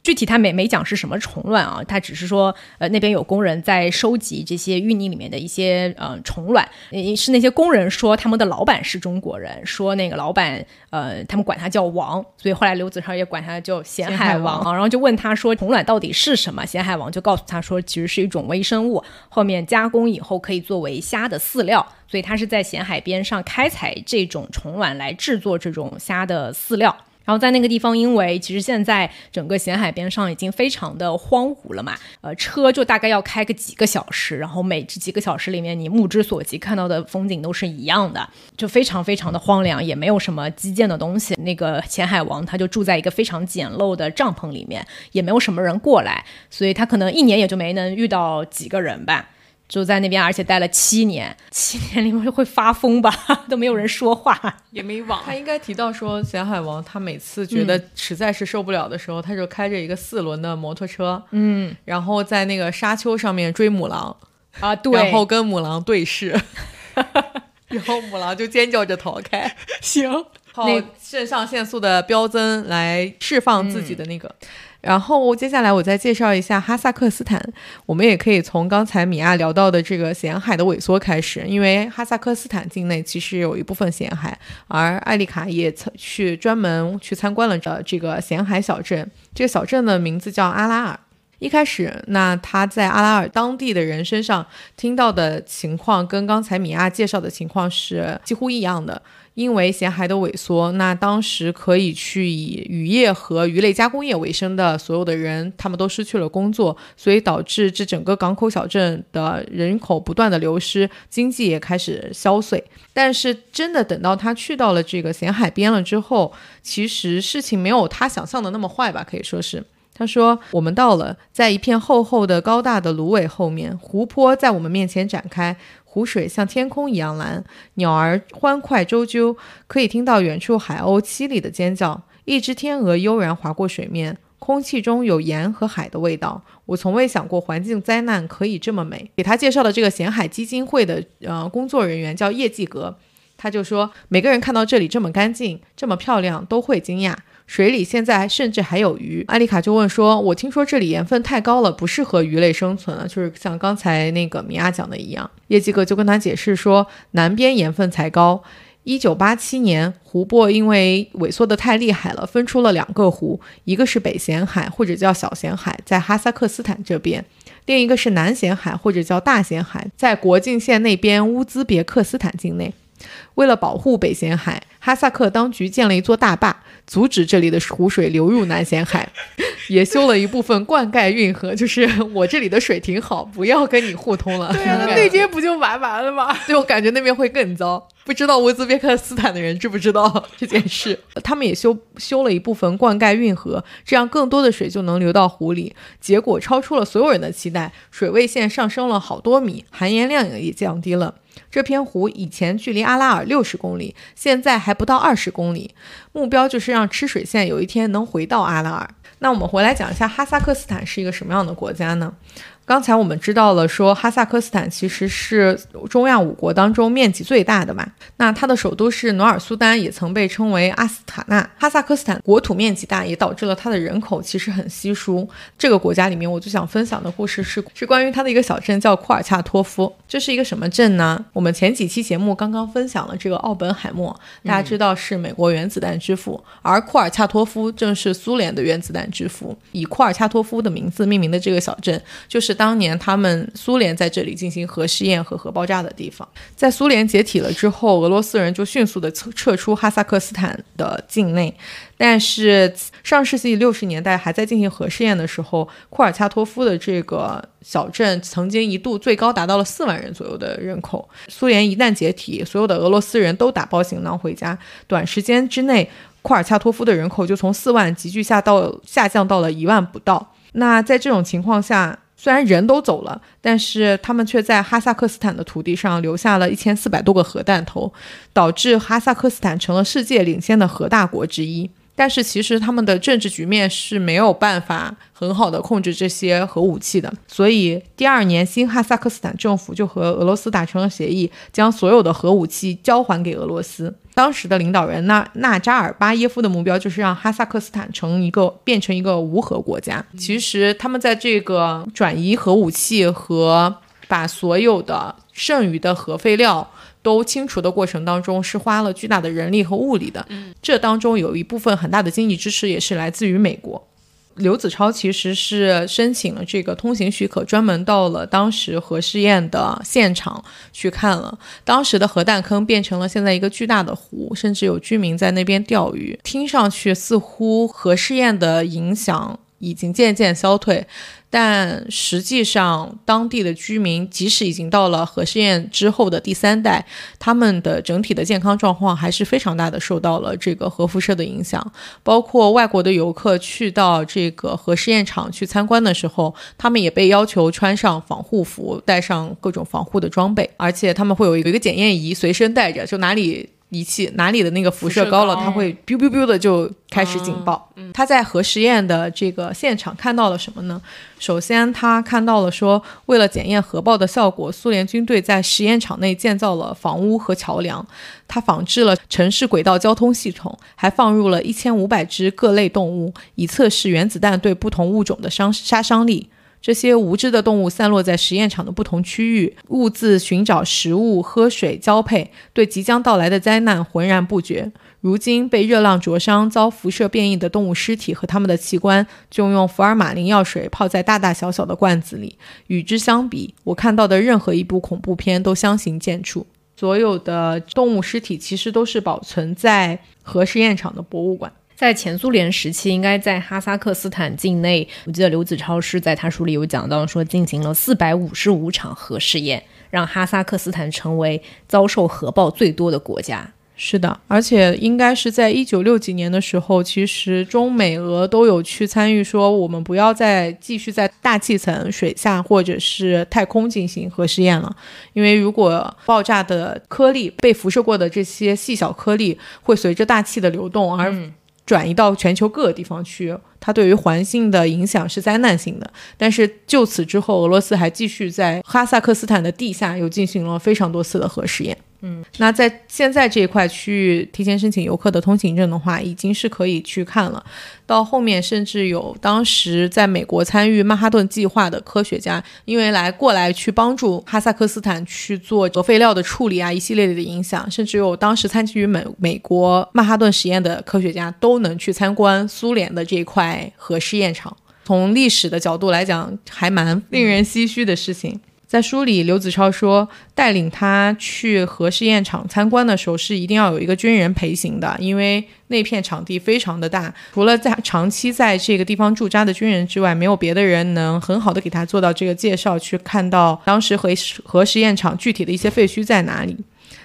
Speaker 1: 具体他没没讲是什么虫卵啊，他只是说，呃，那边有工人在收集这些淤泥里面的一些呃虫卵，是那些工人说他们的老板是中国人，说那个老板呃他们管他叫王，所以后来刘子超也管他叫咸海王。啊，然后就问他说虫卵到底是什么，咸海王就告诉他说其实是一种微生物，后面加工以后可以作为虾的饲料，所以他是在咸海边上开采这种虫卵来制作这种虾的饲料。然后在那个地方，因为其实现在整个咸海边上已经非常的荒芜了嘛，呃，车就大概要开个几个小时，然后每几个小时里面，你目之所及看到的风景都是一样的，就非常非常的荒凉，也没有什么基建的东西。那个前海王他就住在一个非常简陋的帐篷里面，也没有什么人过来，所以他可能一年也就没能遇到几个人吧。就在那边，而且待了七年，七年里面会发疯吧？*laughs* 都没有人说话，
Speaker 2: 也没网。
Speaker 3: 他应该提到说，咸海王他每次觉得实在是受不了的时候，他就开着一个四轮的摩托车，
Speaker 1: 嗯，
Speaker 3: 然后在那个沙丘上面追母狼
Speaker 1: 啊，对，
Speaker 3: 然后跟母狼对视，*laughs* 然后母狼就尖叫着逃开。
Speaker 1: 行，
Speaker 3: 好肾上腺素的飙增来释放自己的那个。然后接下来我再介绍一下哈萨克斯坦，我们也可以从刚才米娅聊到的这个咸海的萎缩开始，因为哈萨克斯坦境内其实有一部分咸海，而艾丽卡也曾去专门去参观了的这个咸海小镇，这个小镇的名字叫阿拉尔。一开始，那他在阿拉尔当地的人身上听到的情况，跟刚才米娅介绍的情况是几乎一样的。因为咸海的萎缩，那当时可以去以渔业和鱼类加工业为生的所有的人，他们都失去了工作，所以导致这整个港口小镇的人口不断的流失，经济也开始消碎。但是真的等到他去到了这个咸海边了之后，其实事情没有他想象的那么坏吧？可以说是，他说我们到了，在一片厚厚的高大的芦苇后面，湖泊在我们面前展开。湖水像天空一样蓝，鸟儿欢快啾啾，可以听到远处海鸥凄厉的尖叫。一只天鹅悠然划过水面，空气中有盐和海的味道。我从未想过环境灾难可以这么美。给他介绍的这个咸海基金会的呃工作人员叫叶继格，他就说每个人看到这里这么干净、这么漂亮，都会惊讶。水里现在甚至还有鱼。艾丽卡就问说：“我听说这里盐分太高了，不适合鱼类生存了，就是像刚才那个米娅讲的一样。”叶基格就跟他解释说：“南边盐分才高。一九八七年，湖泊因为萎缩的太厉害了，分出了两个湖，一个是北咸海或者叫小咸海，在哈萨克斯坦这边；另一个是南咸海或者叫大咸海，在国境线那边乌兹别克斯坦境内。为了保护北咸海。”哈萨克当局建了一座大坝，阻止这里的湖水流入南咸海，也修了一部分灌溉运河，就是我这里的水挺好，不要跟你互通了。
Speaker 2: 对啊，*laughs* 那边不就完完了吗？
Speaker 3: 对我感觉那边会更糟。不知道乌兹别克斯坦的人知不知道 *laughs* 这件事？他们也修修了一部分灌溉运河，这样更多的水就能流到湖里。结果超出了所有人的期待，水位线上升了好多米，含盐量也降低了。这片湖以前距离阿拉尔六十公里，现在还不到二十公里。目标就是让吃水线有一天能回到阿拉尔。那我们回来讲一下哈萨克斯坦是一个什么样的国家呢？刚才我们知道了，说哈萨克斯坦其实是中亚五国当中面积最大的嘛。那它的首都是努尔苏丹，也曾被称为阿斯塔纳。哈萨克斯坦国土面积大，也导致了它的人口其实很稀疏。这个国家里面，我最想分享的故事是是关于它的一个小镇，叫库尔恰托夫。这是一个什么镇呢？我们前几期节目刚刚分享了这个奥本海默，大家知道是美国原子弹之父，而库尔恰托夫正是苏联的原子弹之父。以库尔恰托夫的名字命名的这个小镇，就是当年他们苏联在这里进行核试验和核爆炸的地方。在苏联解体了之后，俄罗斯人就迅速的撤撤出哈萨克斯坦的境内。但是上世纪六十年代还在进行核试验的时候，库尔恰托夫的这个小镇曾经一度最高达到了四万人左右的人口。苏联一旦解体，所有的俄罗斯人都打包行囊回家，短时间之内，库尔恰托夫的人口就从四万急剧下到下降到了一万不到。那在这种情况下，虽然人都走了，但是他们却在哈萨克斯坦的土地上留下了一千四百多个核弹头，导致哈萨克斯坦成了世界领先的核大国之一。但是其实他们的政治局面是没有办法很好的控制这些核武器的，所以第二年新哈萨克斯坦政府就和俄罗斯达成了协议，将所有的核武器交还给俄罗斯。当时的领导人纳纳扎尔巴耶夫的目标就是让哈萨克斯坦成一个变成一个无核国家。其实他们在这个转移核武器和把所有的剩余的核废料。都清除的过程当中是花了巨大的人力和物力的，这当中有一部分很大的经济支持也是来自于美国。刘子超其实是申请了这个通行许可，专门到了当时核试验的现场去看了。当时的核弹坑变成了现在一个巨大的湖，甚至有居民在那边钓鱼。听上去似乎核试验的影响已经渐渐消退。但实际上，当地的居民即使已经到了核试验之后的第三代，他们的整体的健康状况还是非常大的受到了这个核辐射的影响。包括外国的游客去到这个核试验场去参观的时候，他们也被要求穿上防护服，带上各种防护的装备，而且他们会有一个检验仪随身带着，就哪里。仪器哪里的那个辐射高了，它会 biu biu biu 的就开始警报。他在核实验的这个现场看到了什么呢？首先，他看到了说，为了检验核爆的效果，苏联军队在实验场内建造了房屋和桥梁，它仿制了城市轨道交通系统，还放入了一千五百只各类动物，以测试原子弹对不同物种的伤杀伤力。这些无知的动物散落在实验场的不同区域，兀自寻找食物、喝水交配，对即将到来的灾难浑然不觉。如今被热浪灼伤、遭辐射变异的动物尸体和它们的器官，就用福尔马林药水泡在大大小小的罐子里。与之相比，我看到的任何一部恐怖片都相形见绌。所有的动物尸体其实都是保存在核试验场的博物馆。
Speaker 1: 在前苏联时期，应该在哈萨克斯坦境内，我记得刘子超是在他书里有讲到，说进行了四百五十五场核试验，让哈萨克斯坦成为遭受核爆最多的国家。
Speaker 3: 是的，而且应该是在一九六几年的时候，其实中美俄都有去参与，说我们不要再继续在大气层、水下或者是太空进行核试验了，因为如果爆炸的颗粒被辐射过的这些细小颗粒会随着大气的流动而。转移到全球各个地方去，它对于环境的影响是灾难性的。但是就此之后，俄罗斯还继续在哈萨克斯坦的地下又进行了非常多次的核试验。嗯，那在现在这一块区域提前申请游客的通行证的话，已经是可以去看了。到后面甚至有当时在美国参与曼哈顿计划的科学家，因为来过来去帮助哈萨克斯坦去做核废料的处理啊，一系列的影响，甚至有当时参与美美国曼哈顿实验的科学家都能去参观苏联的这一块核试验场。从历史的角度来讲，还蛮令人唏嘘的事情。在书里，刘子超说，带领他去核试验场参观的时候，是一定要有一个军人陪行的，因为那片场地非常的大，除了在长期在这个地方驻扎的军人之外，没有别的人能很好的给他做到这个介绍，去看到当时核核试验场具体的一些废墟在哪里。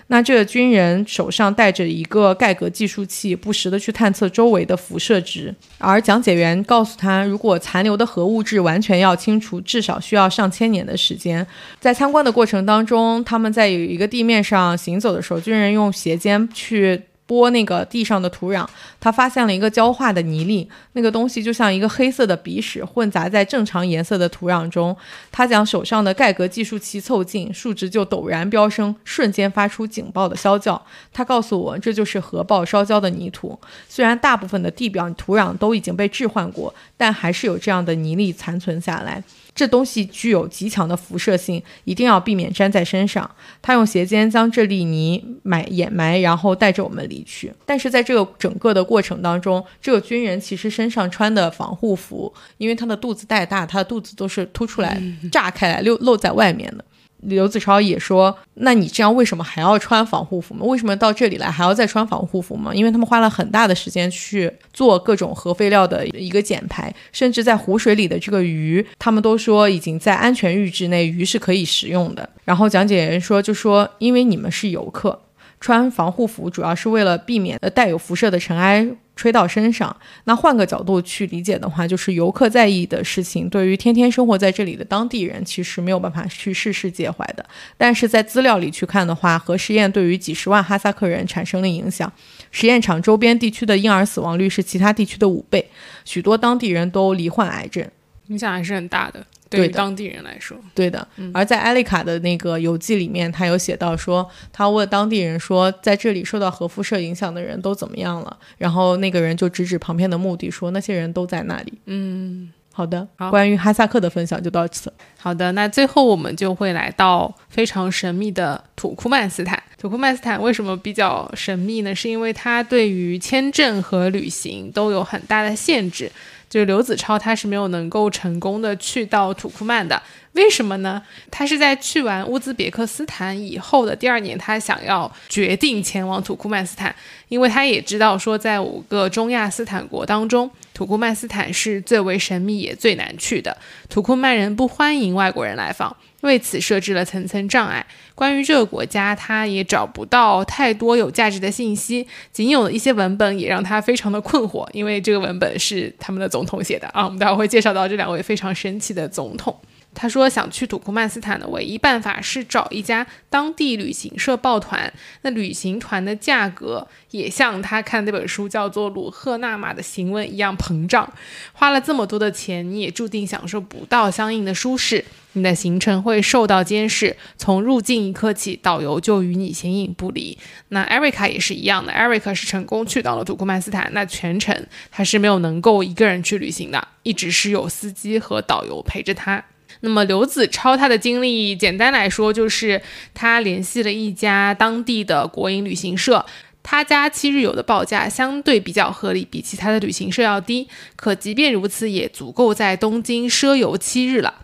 Speaker 3: 那这个军人手上带着一个盖格计数器，不时的去探测周围的辐射值。而讲解员告诉他，如果残留的核物质完全要清除，至少需要上千年的时间。在参观的过程当中，他们在有一个地面上行走的时候，军人用鞋尖去。拨那个地上的土壤，他发现了一个焦化的泥粒，那个东西就像一个黑色的鼻屎混杂在正常颜色的土壤中。他将手上的盖格计数器凑近，数值就陡然飙升，瞬间发出警报的啸叫。他告诉我，这就是核爆烧焦的泥土。虽然大部分的地表土壤都已经被置换过，但还是有这样的泥粒残存下来。这东西具有极强的辐射性，一定要避免粘在身上。他用鞋尖将这粒泥埋掩埋，然后带着我们离去。但是在这个整个的过程当中，这个军人其实身上穿的防护服，因为他的肚子太大，他的肚子都是凸出来、炸开来、露露在外面的。刘子超也说：“那你这样为什么还要穿防护服吗？为什么到这里来还要再穿防护服吗？因为他们花了很大的时间去做各种核废料的一个减排，甚至在湖水里的这个鱼，他们都说已经在安全阈值内，鱼是可以食用的。然后讲解员说，就说因为你们是游客。”穿防护服主要是为了避免呃带有辐射的尘埃吹到身上。那换个角度去理解的话，就是游客在意的事情，对于天天生活在这里的当地人，其实没有办法去事事介怀的。但是在资料里去看的话，核实验对于几十万哈萨克人产生了影响。实验场周边地区的婴儿死亡率是其他地区的五倍，许多当地人都罹患癌症，
Speaker 2: 影响还是很大的。对于当地人来说，
Speaker 3: 对的。而在艾丽卡的那个游记里面，他有写到说，他问当地人说，在这里受到核辐射影响的人都怎么样了？然后那个人就指指旁边的墓地，说那些人都在那里。
Speaker 2: 嗯，
Speaker 3: 好的。关于哈萨克的分享就到此。
Speaker 2: 好的，那最后我们就会来到非常神秘的土库曼斯坦。土库曼斯坦为什么比较神秘呢？是因为它对于签证和旅行都有很大的限制。就是刘子超，他是没有能够成功的去到土库曼的，为什么呢？他是在去完乌兹别克斯坦以后的第二年，他想要决定前往土库曼斯坦，因为他也知道说，在五个中亚斯坦国当中，土库曼斯坦是最为神秘也最难去的，土库曼人不欢迎外国人来访。为此设置了层层障碍。关于这个国家，他也找不到太多有价值的信息，仅有的一些文本也让他非常的困惑，因为这个文本是他们的总统写的啊。我们待会儿会介绍到这两位非常神奇的总统。他说想去土库曼斯坦的唯一办法是找一家当地旅行社报团。那旅行团的价格也像他看那本书叫做《鲁赫纳玛的行文》一样膨胀。花了这么多的钱，你也注定享受不到相应的舒适。你的行程会受到监视，从入境一刻起，导游就与你形影不离。那艾瑞卡也是一样的，艾瑞卡是成功去到了土库曼斯坦，那全程他是没有能够一个人去旅行的，一直是有司机和导游陪着他。那么刘子超他的经历，简单来说就是他联系了一家当地的国营旅行社，他家七日游的报价相对比较合理，比其他的旅行社要低，可即便如此，也足够在东京奢游七日了。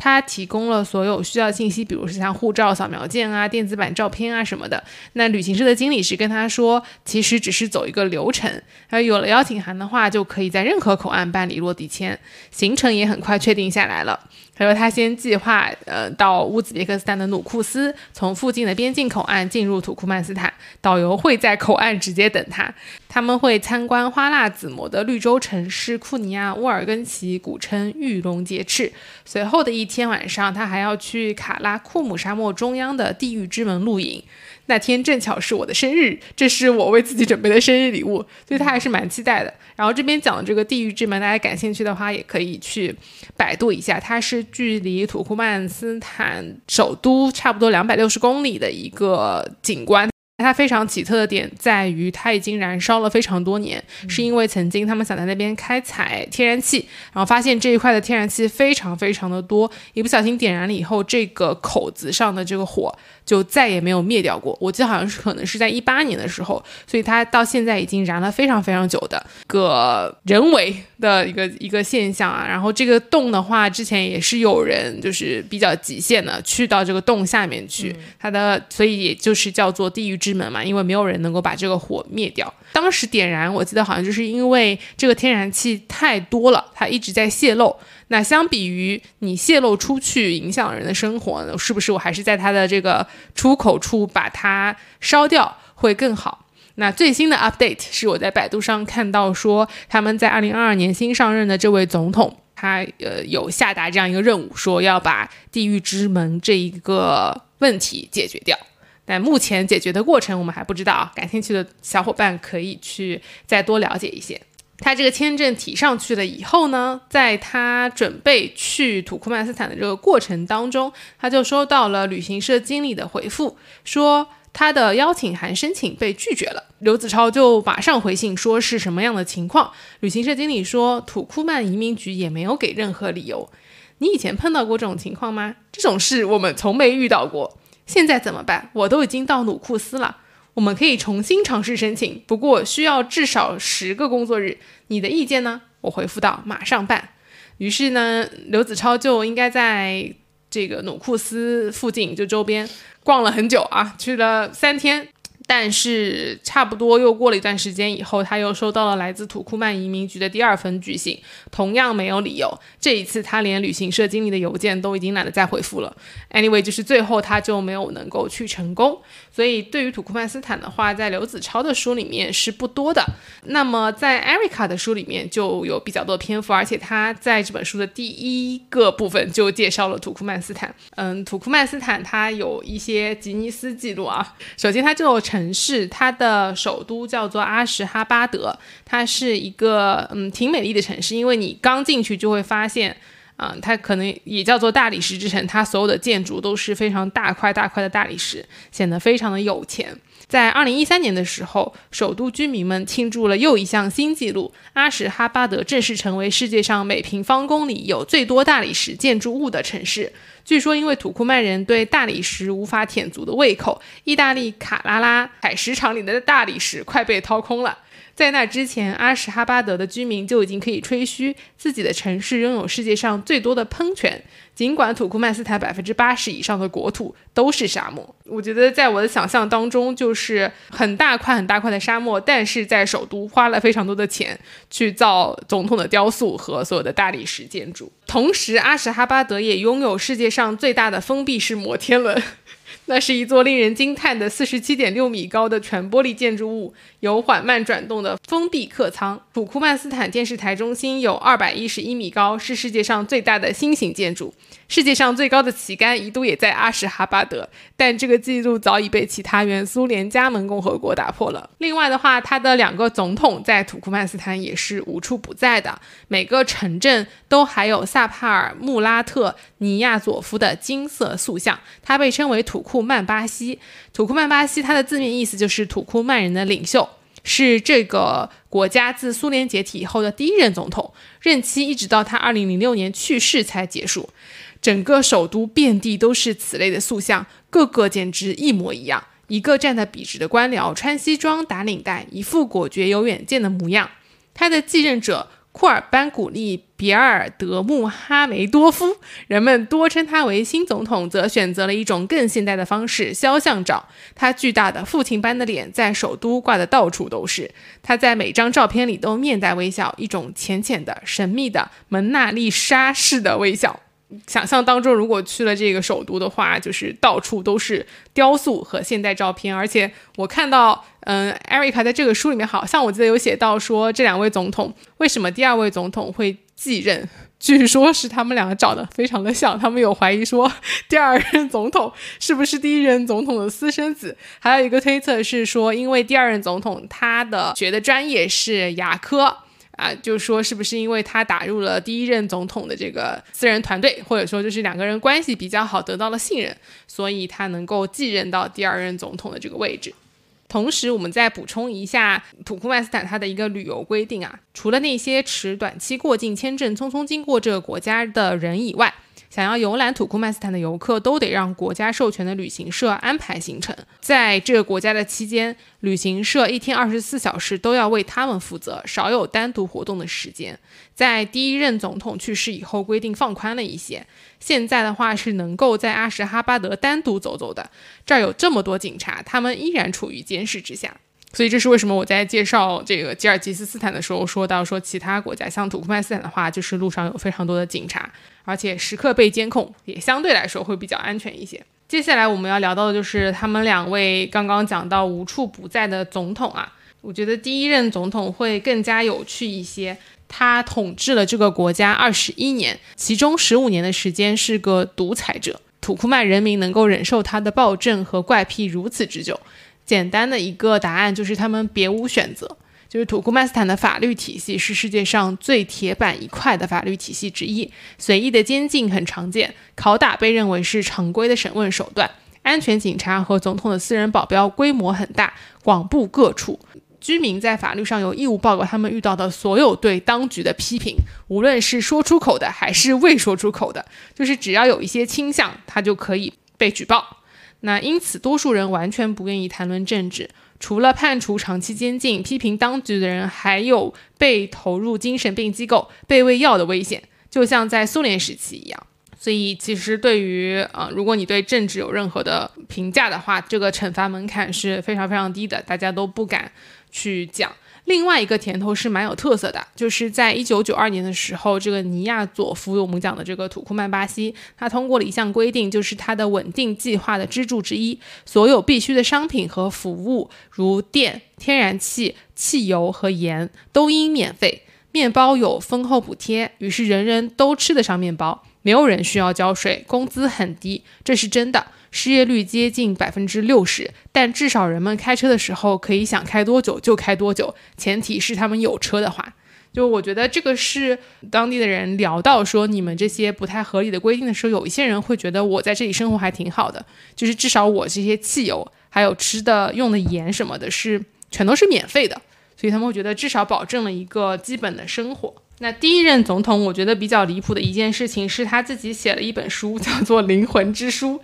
Speaker 2: 他提供了所有需要信息，比如像护照扫描件啊、电子版照片啊什么的。那旅行社的经理是跟他说，其实只是走一个流程，而有了邀请函的话，就可以在任何口岸办理落地签，行程也很快确定下来了。他说他先计划，呃，到乌兹别克斯坦的努库斯，从附近的边境口岸进入土库曼斯坦，导游会在口岸直接等他。他们会参观花剌子模的绿洲城市库尼亚乌尔根奇，古称玉龙节赤。随后的一天晚上，他还要去卡拉库姆沙漠中央的地狱之门露营。那天正巧是我的生日，这是我为自己准备的生日礼物，所以他还是蛮期待的。然后这边讲的这个地狱之门，大家感兴趣的话，也可以去百度一下，它是距离土库曼斯坦首都差不多两百六十公里的一个景观。它非常奇特的点在于，它已经燃烧了非常多年，是因为曾经他们想在那边开采天然气，然后发现这一块的天然气非常非常的多，一不小心点燃了以后，这个口子上的这个火就再也没有灭掉过。我记得好像是可能是在一八年的时候，所以它到现在已经燃了非常非常久的个人为的一个一个现象啊。然后这个洞的话，之前也是有人就是比较极限的去到这个洞下面去，它的所以也就是叫做地狱之。之门嘛，因为没有人能够把这个火灭掉。当时点燃，我记得好像就是因为这个天然气太多了，它一直在泄漏。那相比于你泄露出去影响人的生活，是不是我还是在它的这个出口处把它烧掉会更好？那最新的 update 是我在百度上看到说，他们在二零二二年新上任的这位总统，他呃有下达这样一个任务，说要把地狱之门这一个问题解决掉。但目前解决的过程我们还不知道啊，感兴趣的小伙伴可以去再多了解一些。他这个签证提上去了以后呢，在他准备去土库曼斯坦的这个过程当中，他就收到了旅行社经理的回复，说他的邀请函申请被拒绝了。刘子超就马上回信说是什么样的情况。旅行社经理说，土库曼移民局也没有给任何理由。你以前碰到过这种情况吗？这种事我们从没遇到过。现在怎么办？我都已经到努库斯了，我们可以重新尝试申请，不过需要至少十个工作日。你的意见呢？我回复道：马上办。于是呢，刘子超就应该在这个努库斯附近就周边逛了很久啊，去了三天。但是差不多又过了一段时间以后，他又收到了来自土库曼移民局的第二封拒信，同样没有理由。这一次他连旅行社经理的邮件都已经懒得再回复了。Anyway，就是最后他就没有能够去成功。所以对于土库曼斯坦的话，在刘子超的书里面是不多的。那么在 Erica 的书里面就有比较多的篇幅，而且他在这本书的第一个部分就介绍了土库曼斯坦。嗯，土库曼斯坦它有一些吉尼斯记录啊。首先，它就成城市，它的首都叫做阿什哈巴德，它是一个嗯挺美丽的城市，因为你刚进去就会发现。啊，它可能也叫做大理石之城，它所有的建筑都是非常大块大块的大理石，显得非常的有钱。在二零一三年的时候，首都居民们庆祝了又一项新纪录，阿什哈巴德正式成为世界上每平方公里有最多大理石建筑物的城市。据说，因为土库曼人对大理石无法舔足的胃口，意大利卡拉拉采石场里的大理石快被掏空了。在那之前，阿什哈巴德的居民就已经可以吹嘘自己的城市拥有世界上最多的喷泉。尽管土库曼斯坦百分之八十以上的国土都是沙漠，我觉得在我的想象当中，就是很大块很大块的沙漠，但是在首都花了非常多的钱去造总统的雕塑和所有的大理石建筑。同时，阿什哈巴德也拥有世界上最大的封闭式摩天轮。那是一座令人惊叹的四十七点六米高的全玻璃建筑物，有缓慢转动的封闭客舱。土库曼斯坦电视台中心有二百一十一米高，是世界上最大的新型建筑。世界上最高的旗杆一度也在阿什哈巴德，但这个记录早已被其他原苏联加盟共和国打破了。另外的话，他的两个总统在土库曼斯坦也是无处不在的，每个城镇都还有萨帕尔穆拉特尼亚佐夫的金色塑像，他被称为土库库曼巴西。土库曼巴西，它的字面意思就是土库曼人的领袖，是这个国家自苏联解体以后的第一任总统，任期一直到他二零零六年去世才结束。整个首都遍地都是此类的塑像，个个简直一模一样。一个站得笔直的官僚，穿西装打领带，一副果决有远见的模样。他的继任者库尔班古利别尔德穆哈梅多夫，人们多称他为新总统，则选择了一种更现代的方式——肖像照。他巨大的父亲般的脸在首都挂的到处都是，他在每张照片里都面带微笑，一种浅浅的、神秘的蒙娜丽莎式的微笑。想象当中，如果去了这个首都的话，就是到处都是雕塑和现代照片。而且我看到，嗯，Erica 在这个书里面，好像我记得有写到说，这两位总统为什么第二位总统会继任？据说是他们两个长得非常的像，他们有怀疑说，第二任总统是不是第一任总统的私生子？还有一个推测是说，因为第二任总统他的学的专业是牙科。啊，就说，是不是因为他打入了第一任总统的这个私人团队，或者说就是两个人关系比较好，得到了信任，所以他能够继任到第二任总统的这个位置。同时，我们再补充一下土库曼斯坦它的一个旅游规定啊，除了那些持短期过境签证匆匆经过这个国家的人以外。想要游览土库曼斯坦的游客都得让国家授权的旅行社安排行程，在这个国家的期间，旅行社一天二十四小时都要为他们负责，少有单独活动的时间。在第一任总统去世以后，规定放宽了一些，现在的话是能够在阿什哈巴德单独走走的。这儿有这么多警察，他们依然处于监视之下。所以这是为什么我在介绍这个吉尔吉斯斯坦的时候说到说其他国家像土库曼斯坦的话，就是路上有非常多的警察，而且时刻被监控，也相对来说会比较安全一些。接下来我们要聊到的就是他们两位刚刚讲到无处不在的总统啊，我觉得第一任总统会更加有趣一些。他统治了这个国家二十一年，其中十五年的时间是个独裁者，土库曼人民能够忍受他的暴政和怪癖如此之久。简单的一个答案就是他们别无选择。就是土库曼斯坦的法律体系是世界上最铁板一块的法律体系之一，随意的监禁很常见，拷打被认为是常规的审问手段，安全警察和总统的私人保镖规模很大，广布各处。居民在法律上有义务报告他们遇到的所有对当局的批评，无论是说出口的还是未说出口的，就是只要有一些倾向，他就可以被举报。那因此，多数人完全不愿意谈论政治。除了判处长期监禁，批评当局的人还有被投入精神病机构、被喂药的危险，就像在苏联时期一样。所以，其实对于呃，如果你对政治有任何的评价的话，这个惩罚门槛是非常非常低的，大家都不敢去讲。另外一个甜头是蛮有特色的，就是在一九九二年的时候，这个尼亚佐夫，我们讲的这个土库曼巴西，他通过了一项规定，就是他的稳定计划的支柱之一，所有必需的商品和服务，如电、天然气、汽油和盐，都应免费。面包有丰厚补贴，于是人人都吃得上面包，没有人需要交税，工资很低，这是真的。失业率接近百分之六十，但至少人们开车的时候可以想开多久就开多久，前提是他们有车的话。就我觉得这个是当地的人聊到说你们这些不太合理的规定的时候，有一些人会觉得我在这里生活还挺好的，就是至少我这些汽油还有吃的用的盐什么的是全都是免费的，所以他们会觉得至少保证了一个基本的生活。那第一任总统我觉得比较离谱的一件事情是他自己写了一本书，叫做《灵魂之书》。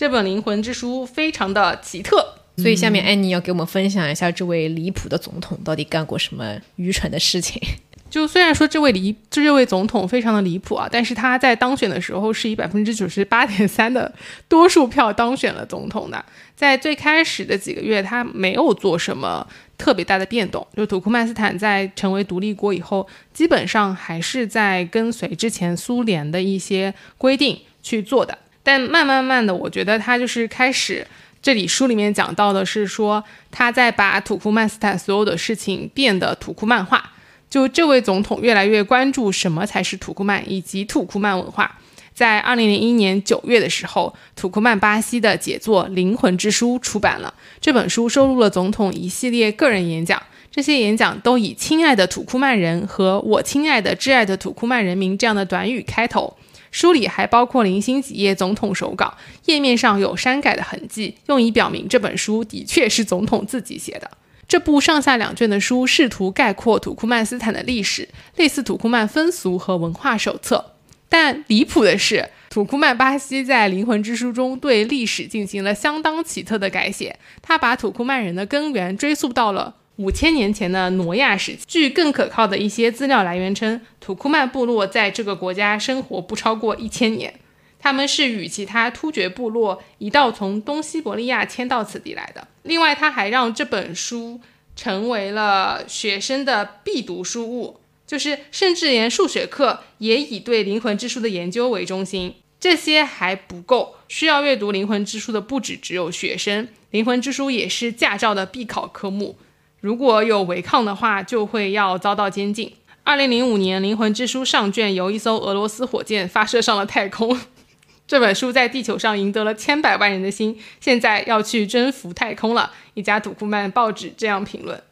Speaker 2: 这本《灵魂之书》非常的奇特，
Speaker 1: 所以下面安妮要给我们分享一下这位离谱的总统到底干过什么愚蠢的事情。*laughs*
Speaker 2: 就虽然说这位离这位总统非常的离谱啊，但是他在当选的时候是以百分之九十八点三的多数票当选了总统的。在最开始的几个月，他没有做什么特别大的变动。就土库曼斯坦在成为独立国以后，基本上还是在跟随之前苏联的一些规定去做的。但慢慢慢的，我觉得他就是开始，这里书里面讲到的是说，他在把土库曼斯坦所有的事情变得土库曼化。就这位总统越来越关注什么才是土库曼以及土库曼文化。在二零零一年九月的时候，土库曼巴西的杰作《灵魂之书》出版了。这本书收录了总统一系列个人演讲，这些演讲都以“亲爱的土库曼人”和我亲爱的挚爱的土库曼人民这样的短语开头。书里还包括零星几页总统手稿，页面上有删改的痕迹，用以表明这本书的确是总统自己写的。这部上下两卷的书试图概括土库曼斯坦的历史，类似土库曼风俗和文化手册。但离谱的是，土库曼巴西在《灵魂之书》中对历史进行了相当奇特的改写，他把土库曼人的根源追溯到了。五千年前的挪亚时期，据更可靠的一些资料来源称，土库曼部落在这个国家生活不超过一千年。他们是与其他突厥部落一道从东西伯利亚迁到此地来的。另外，他还让这本书成为了学生的必读书物，就是甚至连数学课也以对灵魂之书的研究为中心。这些还不够，需要阅读灵魂之书的不止只有学生，灵魂之书也是驾照的必考科目。如果有违抗的话，就会要遭到监禁。二零零五年，《灵魂之书》上卷由一艘俄罗斯火箭发射上了太空。*laughs* 这本书在地球上赢得了千百万人的心，现在要去征服太空了。一家土库曼报纸这样评论。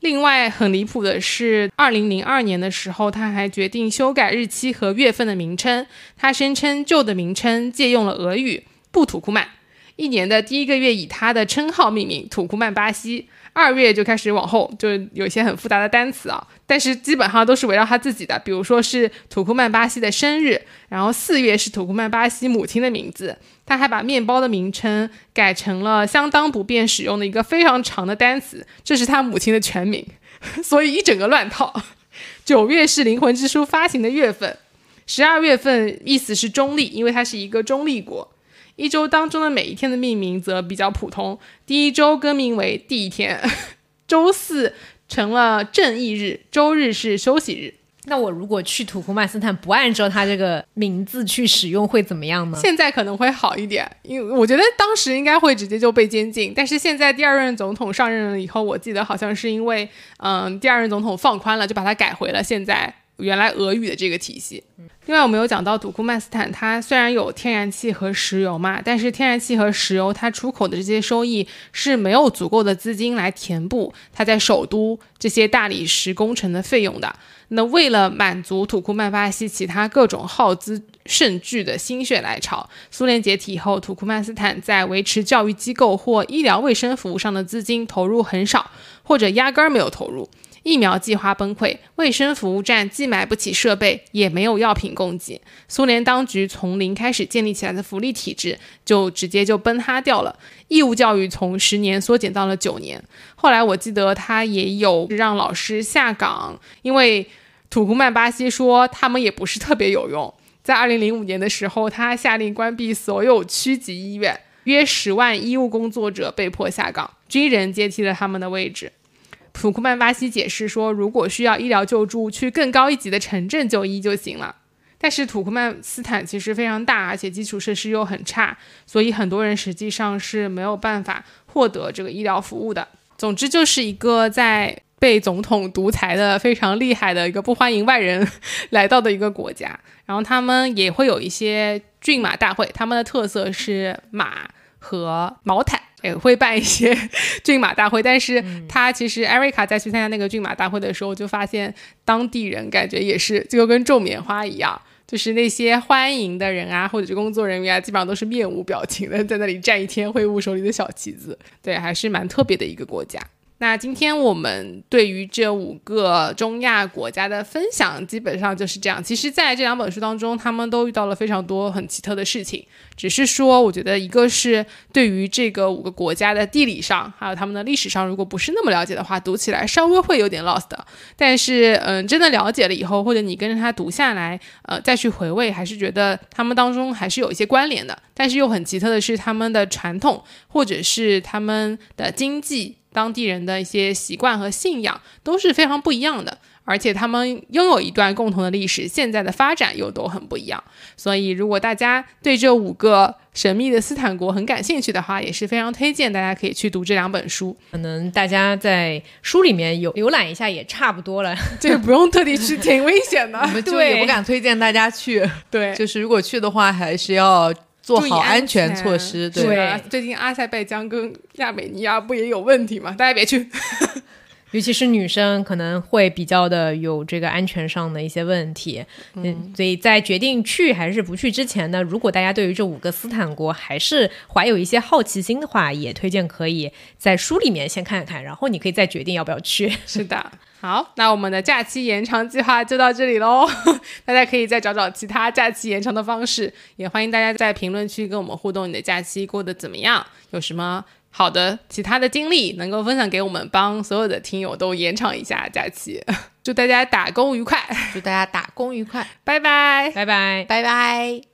Speaker 2: 另外，很离谱的是，二零零二年的时候，他还决定修改日期和月份的名称。他声称旧的名称借用了俄语“不土库曼”。一年的第一个月以他的称号命名，土库曼巴西。二月就开始往后，就有一些很复杂的单词啊，但是基本上都是围绕他自己的，比如说是土库曼巴西的生日，然后四月是土库曼巴西母亲的名字，他还把面包的名称改成了相当不便使用的一个非常长的单词，这是他母亲的全名，*laughs* 所以一整个乱套。九月是灵魂之书发行的月份，十二月份意思是中立，因为它是一个中立国。一周当中的每一天的命名则比较普通，第一周更名为第一天，*laughs* 周四成了正义日，周日是休息日。
Speaker 1: 那我如果去土库曼斯坦不按照他这个名字去使用会怎么样呢？
Speaker 2: 现在可能会好一点，因为我觉得当时应该会直接就被监禁，但是现在第二任总统上任了以后，我记得好像是因为嗯第二任总统放宽了，就把它改回了现在。原来俄语的这个体系。另外，我们有讲到土库曼斯坦，它虽然有天然气和石油嘛，但是天然气和石油它出口的这些收益是没有足够的资金来填补它在首都这些大理石工程的费用的。那为了满足土库曼巴西其他各种耗资甚巨的心血来潮，苏联解体以后，土库曼斯坦在维持教育机构或医疗卫生服务上的资金投入很少，或者压根儿没有投入。疫苗计划崩溃，卫生服务站既买不起设备，也没有药品供给。苏联当局从零开始建立起来的福利体制，就直接就崩塌掉了。义务教育从十年缩减到了九年。后来我记得他也有让老师下岗，因为土库曼巴西说他们也不是特别有用。在二零零五年的时候，他下令关闭所有区级医院，约十万医务工作者被迫下岗，军人接替了他们的位置。土库曼巴西解释说，如果需要医疗救助，去更高一级的城镇就医就行了。但是土库曼斯坦其实非常大，而且基础设施又很差，所以很多人实际上是没有办法获得这个医疗服务的。总之，就是一个在被总统独裁的非常厉害的一个不欢迎外人来到的一个国家。然后他们也会有一些骏马大会，他们的特色是马和毛毯。也会办一些 *laughs* 骏马大会，但是他其实艾瑞卡在去参加那个骏马大会的时候，就发现当地人感觉也是就跟种棉花一样，就是那些欢迎的人啊，或者是工作人员啊，基本上都是面无表情的在那里站一天，挥舞手里的小旗子，对，还是蛮特别的一个国家。那今天我们对于这五个中亚国家的分享，基本上就是这样。其实，在这两本书当中，他们都遇到了非常多很奇特的事情。只是说，我觉得一个是对于这个五个国家的地理上，还有他们的历史上，如果不是那么了解的话，读起来稍微会有点 lost。但是，嗯，真的了解了以后，或者你跟着他读下来，呃，再去回味，还是觉得他们当中还是有一些关联的。但是又很奇特的是，他们的传统或者是他们的经济。当地人的一些习惯和信仰都是非常不一样的，而且他们拥有一段共同的历史，现在的发展又都很不一样。所以，如果大家对这五个神秘的斯坦国很感兴趣的话，也是非常推荐大家可以去读这两本书。
Speaker 1: 可能大家在书里面有浏览一下也差不多了，*laughs*
Speaker 2: 这个不用特地去，挺危险的。*laughs*
Speaker 3: 我们就也不敢推荐大家去。
Speaker 2: 对，
Speaker 3: 就是如果去的话，还是要。做好安全措施，
Speaker 2: 对。最近阿塞拜疆跟亚美尼亚不也有问题吗？大家别去，*laughs*
Speaker 1: 尤其是女生可能会比较的有这个安全上的一些问题。嗯，所以在决定去还是不去之前呢，如果大家对于这五个斯坦国还是怀有一些好奇心的话，也推荐可以在书里面先看看，然后你可以再决定要不要去。
Speaker 2: 是的。好，那我们的假期延长计划就到这里喽。*laughs* 大家可以再找找其他假期延长的方式，也欢迎大家在评论区跟我们互动，你的假期过得怎么样？有什么好的其他的经历能够分享给我们，帮所有的听友都延长一下假期。*laughs* 祝大家打工愉快，
Speaker 3: 祝大家打工愉快，
Speaker 2: 拜拜，
Speaker 1: 拜拜，
Speaker 3: 拜拜。